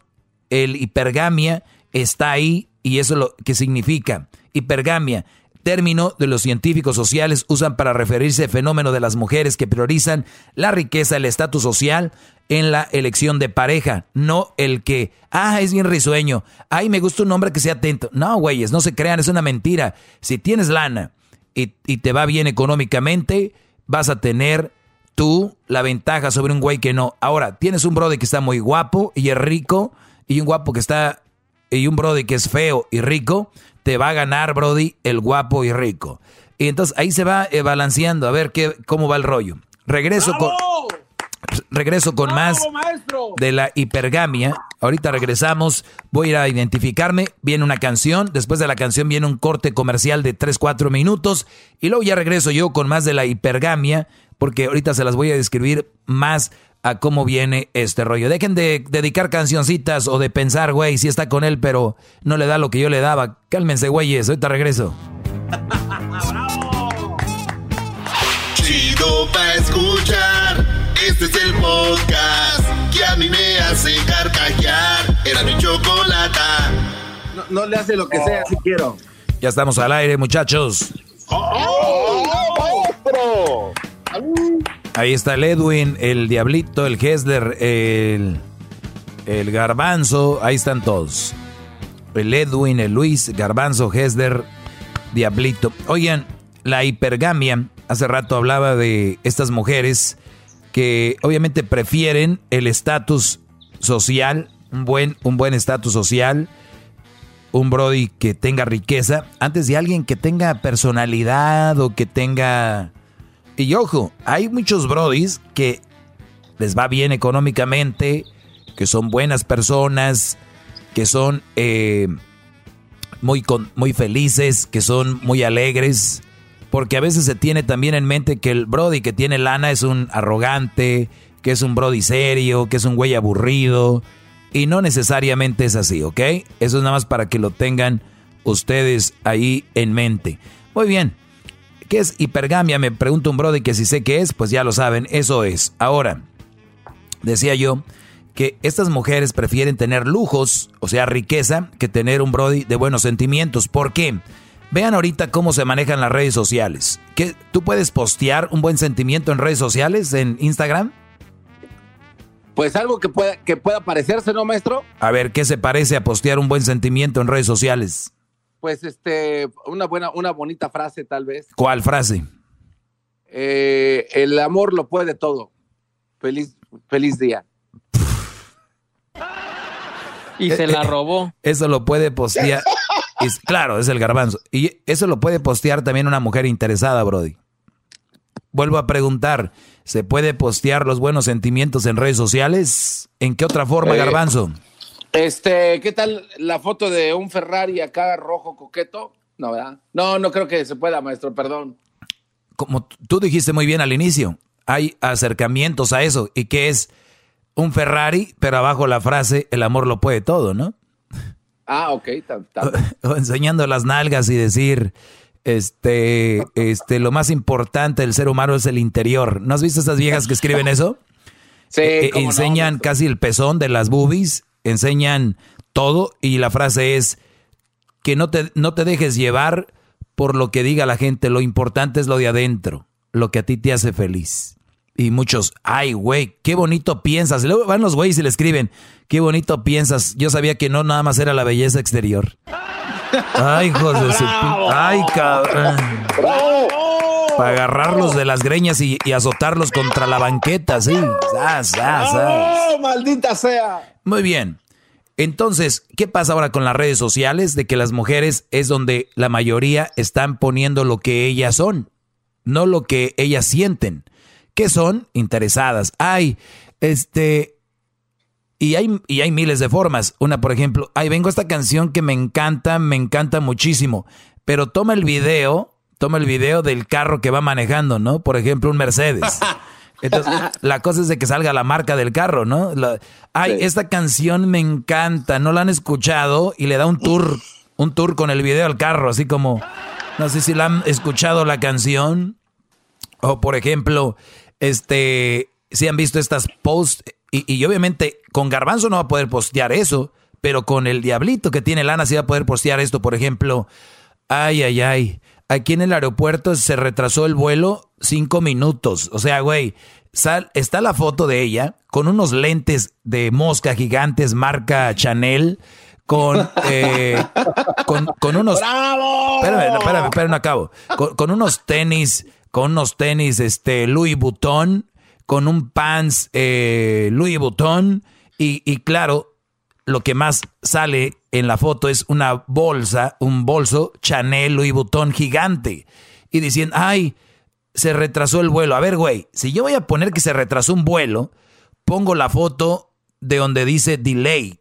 el hipergamia está ahí y eso es lo que significa. Hipergamia, término de los científicos sociales usan para referirse al fenómeno de las mujeres que priorizan la riqueza, el estatus social en la elección de pareja, no el que, ah, es bien risueño, ay, me gusta un hombre que sea atento. No, güeyes, no se crean, es una mentira. Si tienes lana y, y te va bien económicamente, vas a tener tú la ventaja sobre un güey que no. Ahora, tienes un brody que está muy guapo y es rico, y un guapo que está y un Brody que es feo y rico, te va a ganar, Brody, el guapo y rico. Y entonces ahí se va eh, balanceando a ver qué, cómo va el rollo. Regreso con regreso con más de la hipergamia. Ahorita regresamos, voy a ir a identificarme, viene una canción, después de la canción viene un corte comercial de 3-4 minutos y luego ya regreso yo con más de la hipergamia, porque ahorita se las voy a describir más a cómo viene este rollo. Dejen de dedicar cancioncitas o de pensar, güey, si está con él, pero no le da lo que yo le daba. Cálmense, güeyes, ahorita regreso. Chido pa' escuchar. Este es el podcast que a mí me hace carcajear. Era mi chocolata. No, no le hace lo que sea si quiero. Ya estamos al aire, muchachos. ¡Oh, Ahí está el Edwin, el Diablito, el Hesler, el, el Garbanzo. Ahí están todos. El Edwin, el Luis, Garbanzo, Hesler, Diablito. Oigan, la hipergamia. Hace rato hablaba de estas mujeres que obviamente prefieren el estatus social, un buen un buen estatus social, un brody que tenga riqueza, antes de alguien que tenga personalidad o que tenga y ojo, hay muchos brodis que les va bien económicamente, que son buenas personas, que son eh, muy, muy felices, que son muy alegres, porque a veces se tiene también en mente que el brody que tiene lana es un arrogante, que es un brody serio, que es un güey aburrido, y no necesariamente es así, ¿ok? Eso es nada más para que lo tengan ustedes ahí en mente. Muy bien, ¿Qué es hipergamia? Me pregunta un brody que si sé qué es, pues ya lo saben, eso es. Ahora, decía yo que estas mujeres prefieren tener lujos, o sea, riqueza, que tener un brody de buenos sentimientos. ¿Por qué? Vean ahorita cómo se manejan las redes sociales. ¿Qué, ¿Tú puedes postear un buen sentimiento en redes sociales, en Instagram? Pues algo que pueda, que pueda parecerse, ¿no, maestro? A ver, ¿qué se parece a postear un buen sentimiento en redes sociales? Pues este, una buena, una bonita frase tal vez. ¿Cuál frase? Eh, el amor lo puede todo. Feliz, feliz día. Y se la robó. Eso lo puede postear. claro, es el garbanzo. Y eso lo puede postear también una mujer interesada, Brody. Vuelvo a preguntar, ¿se puede postear los buenos sentimientos en redes sociales? ¿En qué otra forma, Eh, garbanzo? Este, ¿qué tal la foto de un Ferrari acá rojo coqueto? No, ¿verdad? No, no creo que se pueda, maestro, perdón. Como tú dijiste muy bien al inicio, hay acercamientos a eso. ¿Y que es un Ferrari, pero abajo la frase, el amor lo puede todo, ¿no? Ah, ok. ta- ta- O enseñando las nalgas y decir, Este, este, lo más importante del ser humano es el interior. ¿No has visto esas viejas que escriben eso? Sí, Eh, cómo no, enseñan casi el pezón de las boobies, enseñan todo y la frase es que no te, no te dejes llevar por lo que diga la gente, lo importante es lo de adentro, lo que a ti te hace feliz. Y muchos, ay, güey, qué bonito piensas. Y luego van los güeyes y le escriben, qué bonito piensas. Yo sabía que no nada más era la belleza exterior. Ay, hijos de su... Ay, cabrón. Para agarrarlos de las greñas y, y azotarlos contra la banqueta, sí. Zas, zas. ¡Oh, maldita sea! Muy bien. Entonces, ¿qué pasa ahora con las redes sociales? De que las mujeres es donde la mayoría están poniendo lo que ellas son, no lo que ellas sienten. ¿Qué son? Interesadas. Ay, este... Y hay, y hay miles de formas. Una, por ejemplo, ay, vengo a esta canción que me encanta, me encanta muchísimo. Pero toma el video, toma el video del carro que va manejando, ¿no? Por ejemplo, un Mercedes. Entonces, la cosa es de que salga la marca del carro, ¿no? La- ay, esta canción me encanta, no la han escuchado y le da un tour, un tour con el video al carro, así como, no sé si la han escuchado la canción. O por ejemplo, este, si han visto estas posts, y, y obviamente con Garbanzo no va a poder postear eso, pero con el Diablito que tiene lana sí va a poder postear esto, por ejemplo, ay, ay, ay, aquí en el aeropuerto se retrasó el vuelo cinco minutos, o sea, güey, sal- está la foto de ella con unos lentes de mosca gigantes marca Chanel, con, eh, con, con unos... ¡Bravo! Espérame, no, espérame, espérame, no acabo. Con, con unos tenis, con unos tenis, este, Louis Vuitton, con un pants eh, Louis Vuitton y, y claro, lo que más sale en la foto es una bolsa, un bolso Chanel Louis Vuitton gigante y diciendo, ay, se retrasó el vuelo. A ver, güey, si yo voy a poner que se retrasó un vuelo, pongo la foto de donde dice delay,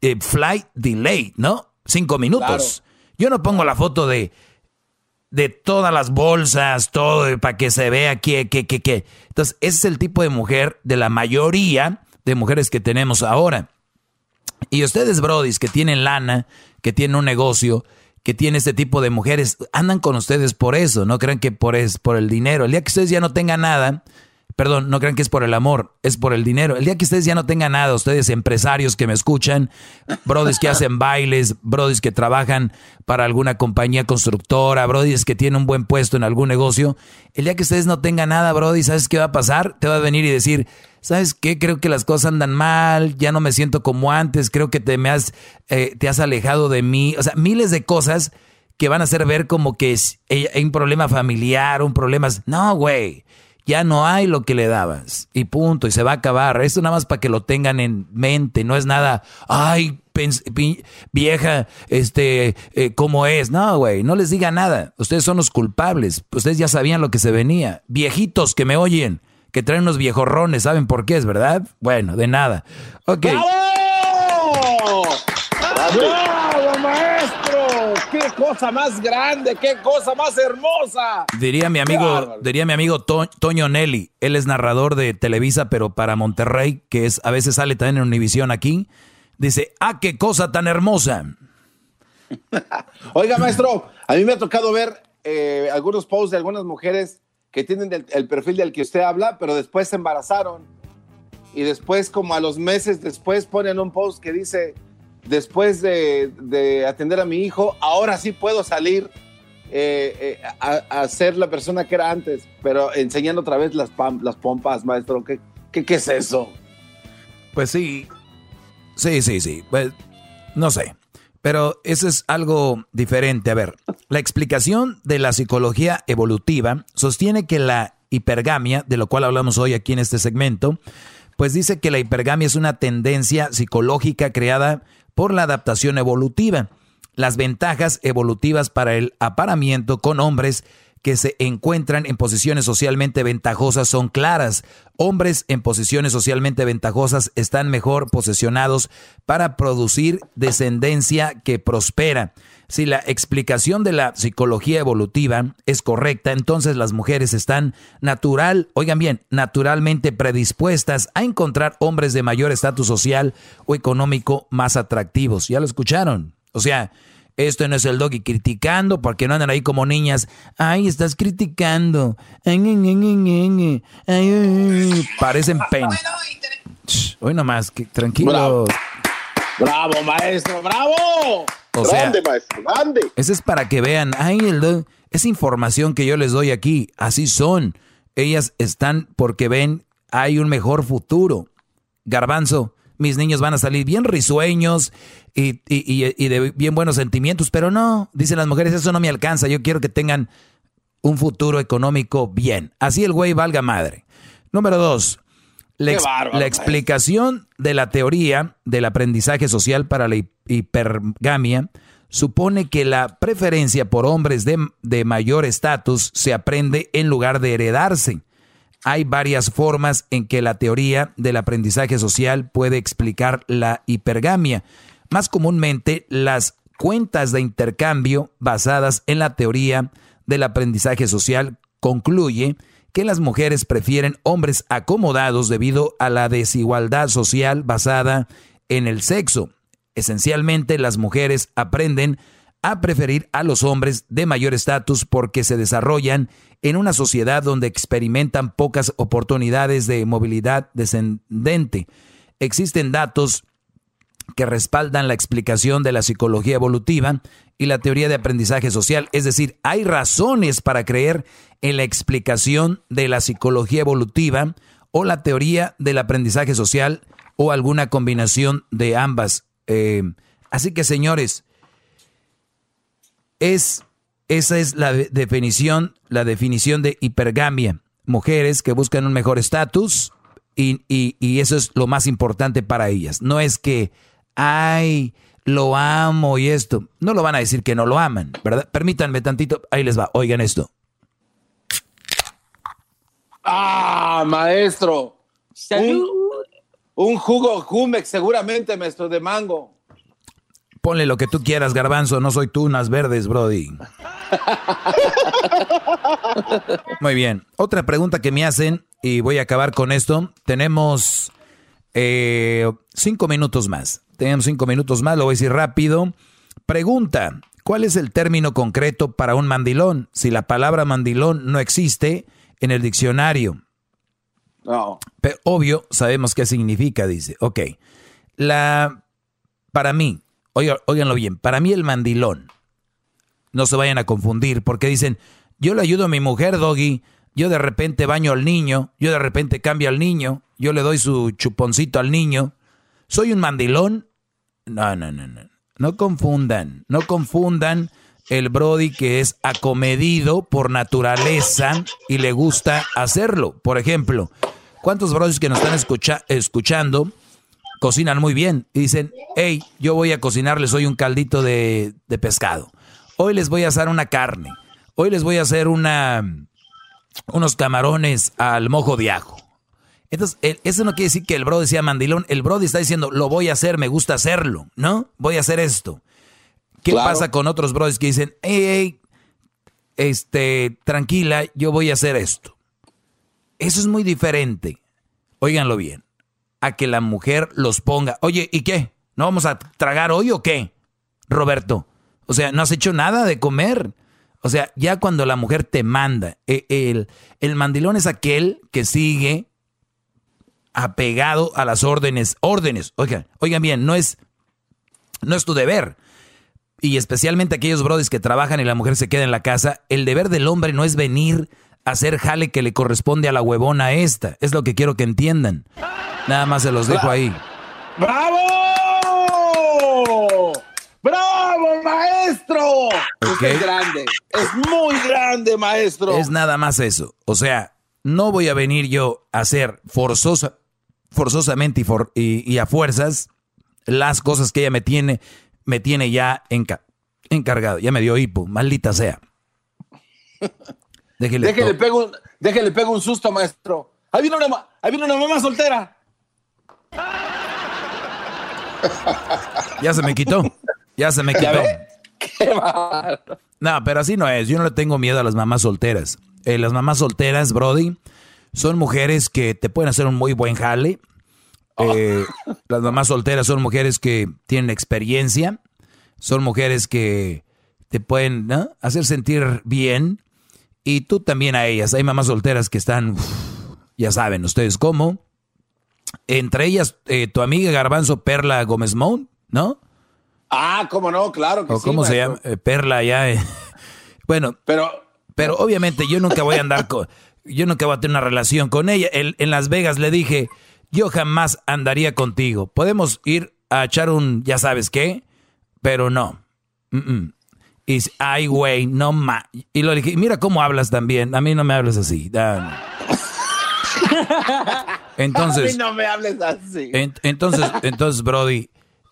eh, flight delay, ¿no? Cinco minutos. Yo no pongo la foto de de todas las bolsas, todo, para que se vea que, que, que, que. Entonces, ese es el tipo de mujer de la mayoría de mujeres que tenemos ahora. Y ustedes, brodis, que tienen lana, que tienen un negocio, que tienen este tipo de mujeres, andan con ustedes por eso, no crean que por, es, por el dinero. El día que ustedes ya no tengan nada, perdón, no crean que es por el amor, es por el dinero. El día que ustedes ya no tengan nada, ustedes empresarios que me escuchan, brodis que hacen bailes, brodis que trabajan para alguna compañía constructora, brodis que tienen un buen puesto en algún negocio, el día que ustedes no tengan nada, brody, ¿sabes qué va a pasar? Te va a venir y decir, ¿sabes qué? Creo que las cosas andan mal, ya no me siento como antes, creo que te me has, eh, te has alejado de mí, o sea, miles de cosas que van a hacer ver como que es- eh, hay un problema familiar, un problema... No, güey, ya no hay lo que le dabas y punto, y se va a acabar. Esto nada más para que lo tengan en mente, no es nada, ay, vieja, este, eh, ¿cómo es? No, güey, no les diga nada. Ustedes son los culpables. Ustedes ya sabían lo que se venía. Viejitos que me oyen, que traen unos viejorrones, ¿saben por qué es, verdad? Bueno, de nada. Ok. ¡Bravo! ¡Bravo, maestro! ¡Qué cosa más grande! ¡Qué cosa más hermosa! Diría mi amigo, diría mi amigo To- Toño Nelly, él es narrador de Televisa, pero para Monterrey, que es a veces sale también en Univisión aquí. Dice, ah, qué cosa tan hermosa. Oiga, maestro, a mí me ha tocado ver eh, algunos posts de algunas mujeres que tienen el, el perfil del que usted habla, pero después se embarazaron. Y después, como a los meses después, ponen un post que dice, después de, de atender a mi hijo, ahora sí puedo salir eh, eh, a, a ser la persona que era antes, pero enseñando otra vez las, las pompas, maestro. ¿Qué, qué, qué es eso? Pues sí, sí, sí, sí. Pues, no sé. Pero eso es algo diferente. A ver, la explicación de la psicología evolutiva sostiene que la hipergamia, de lo cual hablamos hoy aquí en este segmento, pues dice que la hipergamia es una tendencia psicológica creada por la adaptación evolutiva. Las ventajas evolutivas para el aparamiento con hombres que se encuentran en posiciones socialmente ventajosas son claras. Hombres en posiciones socialmente ventajosas están mejor posicionados para producir descendencia que prospera. Si la explicación de la psicología evolutiva es correcta, entonces las mujeres están natural, oigan bien, naturalmente predispuestas a encontrar hombres de mayor estatus social o económico más atractivos. ¿Ya lo escucharon? O sea, Esto no es el doggy criticando porque no andan ahí como niñas. Ay, estás criticando. Ay, ay, ay, ay, ay, Parecen pen. Hoy nomás, que, tranquilos. Bravo. Bravo, maestro, bravo. O sea, grande, maestro, grande. Eso es para que vean, ay, el esa información que yo les doy aquí, así son. Ellas están porque ven, hay un mejor futuro. Garbanzo, mis niños van a salir bien risueños y, y- y- y de bien buenos sentimientos, pero no, dicen las mujeres, eso no me alcanza, yo quiero que tengan un futuro económico bien. Así el güey valga madre. Número dos, la, Qué ex- bárbaro, la explicación de la teoría del aprendizaje social para la hi- hipergamia supone que la preferencia por hombres de, de mayor estatus se aprende en lugar de heredarse. Hay varias formas en que la teoría del aprendizaje social puede explicar la hipergamia. Más comúnmente, las cuentas de intercambio basadas en la teoría del aprendizaje social concluye que las mujeres prefieren hombres acomodados debido a la desigualdad social basada en el sexo. Esencialmente, las mujeres aprenden a preferir a los hombres de mayor estatus porque se desarrollan en una sociedad donde experimentan pocas oportunidades de movilidad descendente. Existen datos que respaldan la explicación de la psicología evolutiva y la teoría de aprendizaje social. Es decir, hay razones para creer en la explicación de la psicología evolutiva o la teoría del aprendizaje social o alguna combinación de ambas. Eh, así que, señores, es, esa es la de- definición, la definición de hipergamia. Mujeres que buscan un mejor estatus y, y- y eso es lo más importante para ellas. No es que, ay, lo amo y esto. No lo van a decir que no lo aman, ¿verdad? Permítanme tantito, ahí les va, oigan esto. Ah, maestro. Un, un jugo Jumex, seguramente, maestro, de mango. Ponle lo que tú quieras, garbanzo, no soy tú, unas verdes, Brody. Muy bien. Otra pregunta que me hacen, y voy a acabar con esto. Tenemos eh, cinco minutos más. Tenemos cinco minutos más, lo voy a decir rápido. Pregunta, ¿cuál es el término concreto para un mandilón? Si la palabra mandilón no existe en el diccionario. No. Pero obvio, sabemos qué significa, dice. Ok. La, para mí, óiganlo bien, para mí el mandilón, no se vayan a confundir, porque dicen, yo le ayudo a mi mujer, Doggy, yo de repente baño al niño, yo de repente cambio al niño, yo le doy su chuponcito al niño. ¿Soy un mandilón? No, no, no, no. No confundan, no confundan el Brody que es acomedido por naturaleza y le gusta hacerlo. Por ejemplo, ¿cuántos Brodis que nos están escucha- escuchando cocinan muy bien y dicen, hey, yo voy a cocinarles hoy un caldito de, pescado. Hoy les voy a hacer una carne. Hoy les voy a hacer una, unos camarones al mojo de ajo. Entonces, eso no quiere decir que el Brody sea mandilón. El Brody está diciendo, lo voy a hacer, me gusta hacerlo, ¿no? Voy a hacer esto. ¿Qué Claro. pasa con otros Brodis que dicen, hey, hey, este, tranquila, yo voy a hacer esto? Eso es muy diferente. Óiganlo bien. A que la mujer los ponga. Oye, ¿y qué? ¿No vamos a tragar hoy o qué? Roberto. O sea, no has hecho nada de comer. O sea, ya cuando la mujer te manda, e- el, el mandilón es aquel que sigue apegado a las órdenes. Órdenes. Oigan, oigan bien, no es, no es tu deber. Y especialmente aquellos brodis que trabajan y la mujer se queda en la casa, el deber del hombre no es venir a hacer jale que le corresponde a la huevona esta. Es lo que quiero que entiendan. Nada más se los dejo ahí. ¡Bravo! ¡Bravo, maestro! Es grande. Es muy grande, maestro. Es nada más eso. O sea, no voy a venir yo a hacer forzosa, forzosamente y, for- y- y a fuerzas las cosas que ella me tiene, me tiene ya enca- encargado. Ya me dio hipo, maldita sea. Déjele, Déjele pego, un, déjele pego un susto, maestro. Ahí viene una, ma- ahí viene una mamá soltera. Ya se me quitó. Ya se me quitó. Qué. No, pero así no es. Yo no le tengo miedo a las mamás solteras. Eh, las mamás solteras, Brody, son mujeres que te pueden hacer un muy buen jale. Eh, Las mamás solteras son mujeres que tienen experiencia. Son mujeres que te pueden hacer sentir bien y tú también a ellas. Hay mamás solteras que están, ya saben ustedes cómo. Entre ellas, eh, tu amiga Garbanzo Perla Gómez Mount, ¿no? Ah, cómo no, claro que ¿O sí. ¿Cómo se llama? Eh, Perla ya. eh. Bueno, pero, pero obviamente yo nunca voy a andar con, yo nunca voy a tener una relación con ella. El- en Las Vegas le dije, yo jamás andaría contigo. Podemos ir a echar un, ya sabes qué, pero no. Mm, mm. Y dice, ay, güey, no ma. Y lo dije, mira cómo hablas también. A mí no me hablas así. Entonces, A mí no me hables así. en- entonces, entonces, Brody,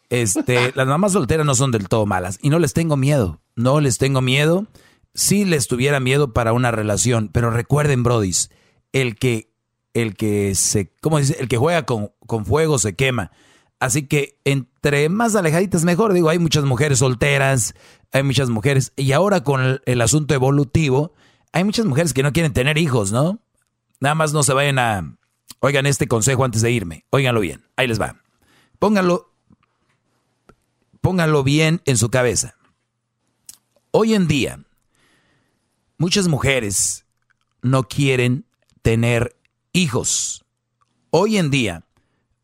este, las mamás solteras no son del todo malas y no les tengo miedo, no les tengo miedo. Si les tuviera miedo para una relación, pero recuerden, Brodis, el que, el que se, ¿cómo dice? El que juega con, con fuego se quema. Así que entre más alejaditas mejor. Digo, hay muchas mujeres solteras, hay muchas mujeres, y ahora con el, asunto evolutivo, hay muchas mujeres que no quieren tener hijos, ¿no? Nada más no se vayan a, oigan este consejo antes de irme, óiganlo bien, ahí les va. Pónganlo, pónganlo bien en su cabeza. Hoy en día, muchas mujeres no quieren tener hijos. Hoy en día,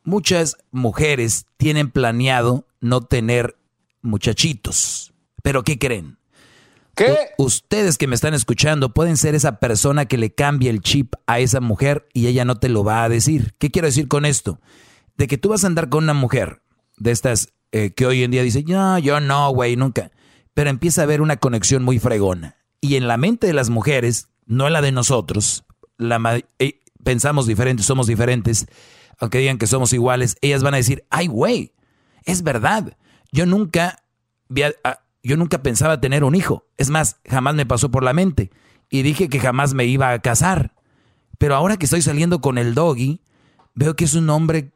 muchas mujeres tienen planeado no tener muchachitos. ¿Pero qué creen? ¿Qué? ustedes que me están escuchando pueden ser esa persona que le cambie el chip a esa mujer y ella no te lo va a decir. ¿Qué quiero decir con esto? De que tú vas a andar con una mujer de estas eh, que hoy en día dice, no, yo no, güey, nunca. Pero empieza a haber una conexión muy fregona. Y en la mente de las mujeres, no en la de nosotros, la eh, pensamos diferentes, somos diferentes, aunque digan que somos iguales, ellas van a decir, ay, güey, es verdad. Yo nunca, vi a- a- yo nunca pensaba tener un hijo. Es más, jamás me pasó por la mente. Y dije que jamás me iba a casar. Pero ahora que estoy saliendo con el doggy, veo que es un hombre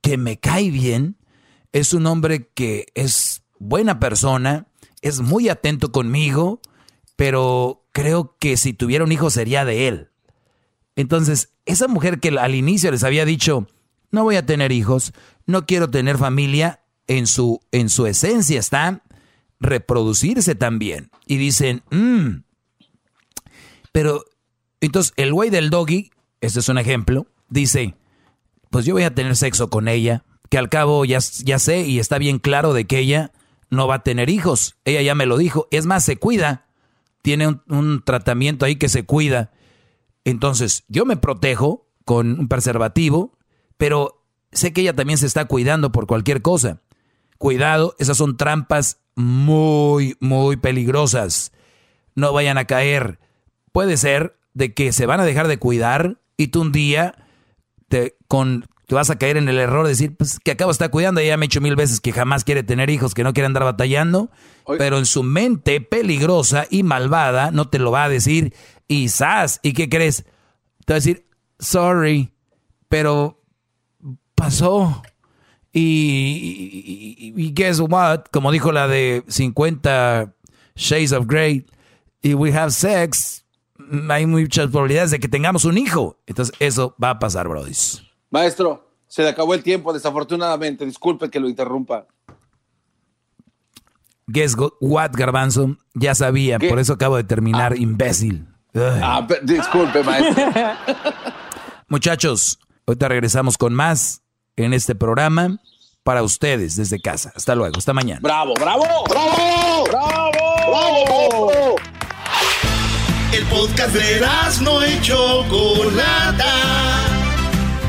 que me cae bien, es un hombre que es buena persona, es muy atento conmigo, pero creo que si tuviera un hijo sería de él. Entonces, esa mujer que al inicio les había dicho, no voy a tener hijos, no quiero tener familia, en su, en su esencia está reproducirse también. Y dicen, "Mm". pero entonces el güey del doggy, este es un ejemplo, dice, pues yo voy a tener sexo con ella, que al cabo ya, ya sé y está bien claro de que ella no va a tener hijos. Ella ya me lo dijo. Es más, se cuida. Tiene un tratamiento ahí que se cuida. Entonces, yo me protejo con un preservativo, pero sé que ella también se está cuidando por cualquier cosa. Cuidado, esas son trampas muy, muy peligrosas. No vayan a caer. Puede ser de que se van a dejar de cuidar y tú un día te, con, te vas a caer en el error de decir, pues que acabo de estar cuidando, ella me ha dicho mil veces que jamás quiere tener hijos, que no quiere andar batallando, pero en su mente peligrosa y malvada no te lo va a decir y ¡zas! ¿Y qué crees? Te va a decir, sorry, pero pasó. Y, y, y guess what? Como dijo la de 50 Shades of Grey, y we have sex, hay muchas probabilidades de que tengamos un hijo. Entonces, eso va a pasar, Brody. Maestro, se le acabó el tiempo, desafortunadamente. Disculpe que lo interrumpa. Guess what, Garbanzo? Ya sabía, por eso acabo de terminar, imbécil. Ay. Ah, pe- disculpe, maestro. Muchachos, ahorita regresamos con más en este programa para ustedes desde casa. Hasta luego, hasta mañana. ¡Bravo, bravo! ¡Bravo! ¡Bravo! ¡Bravo! El podcast de no y Chocolata.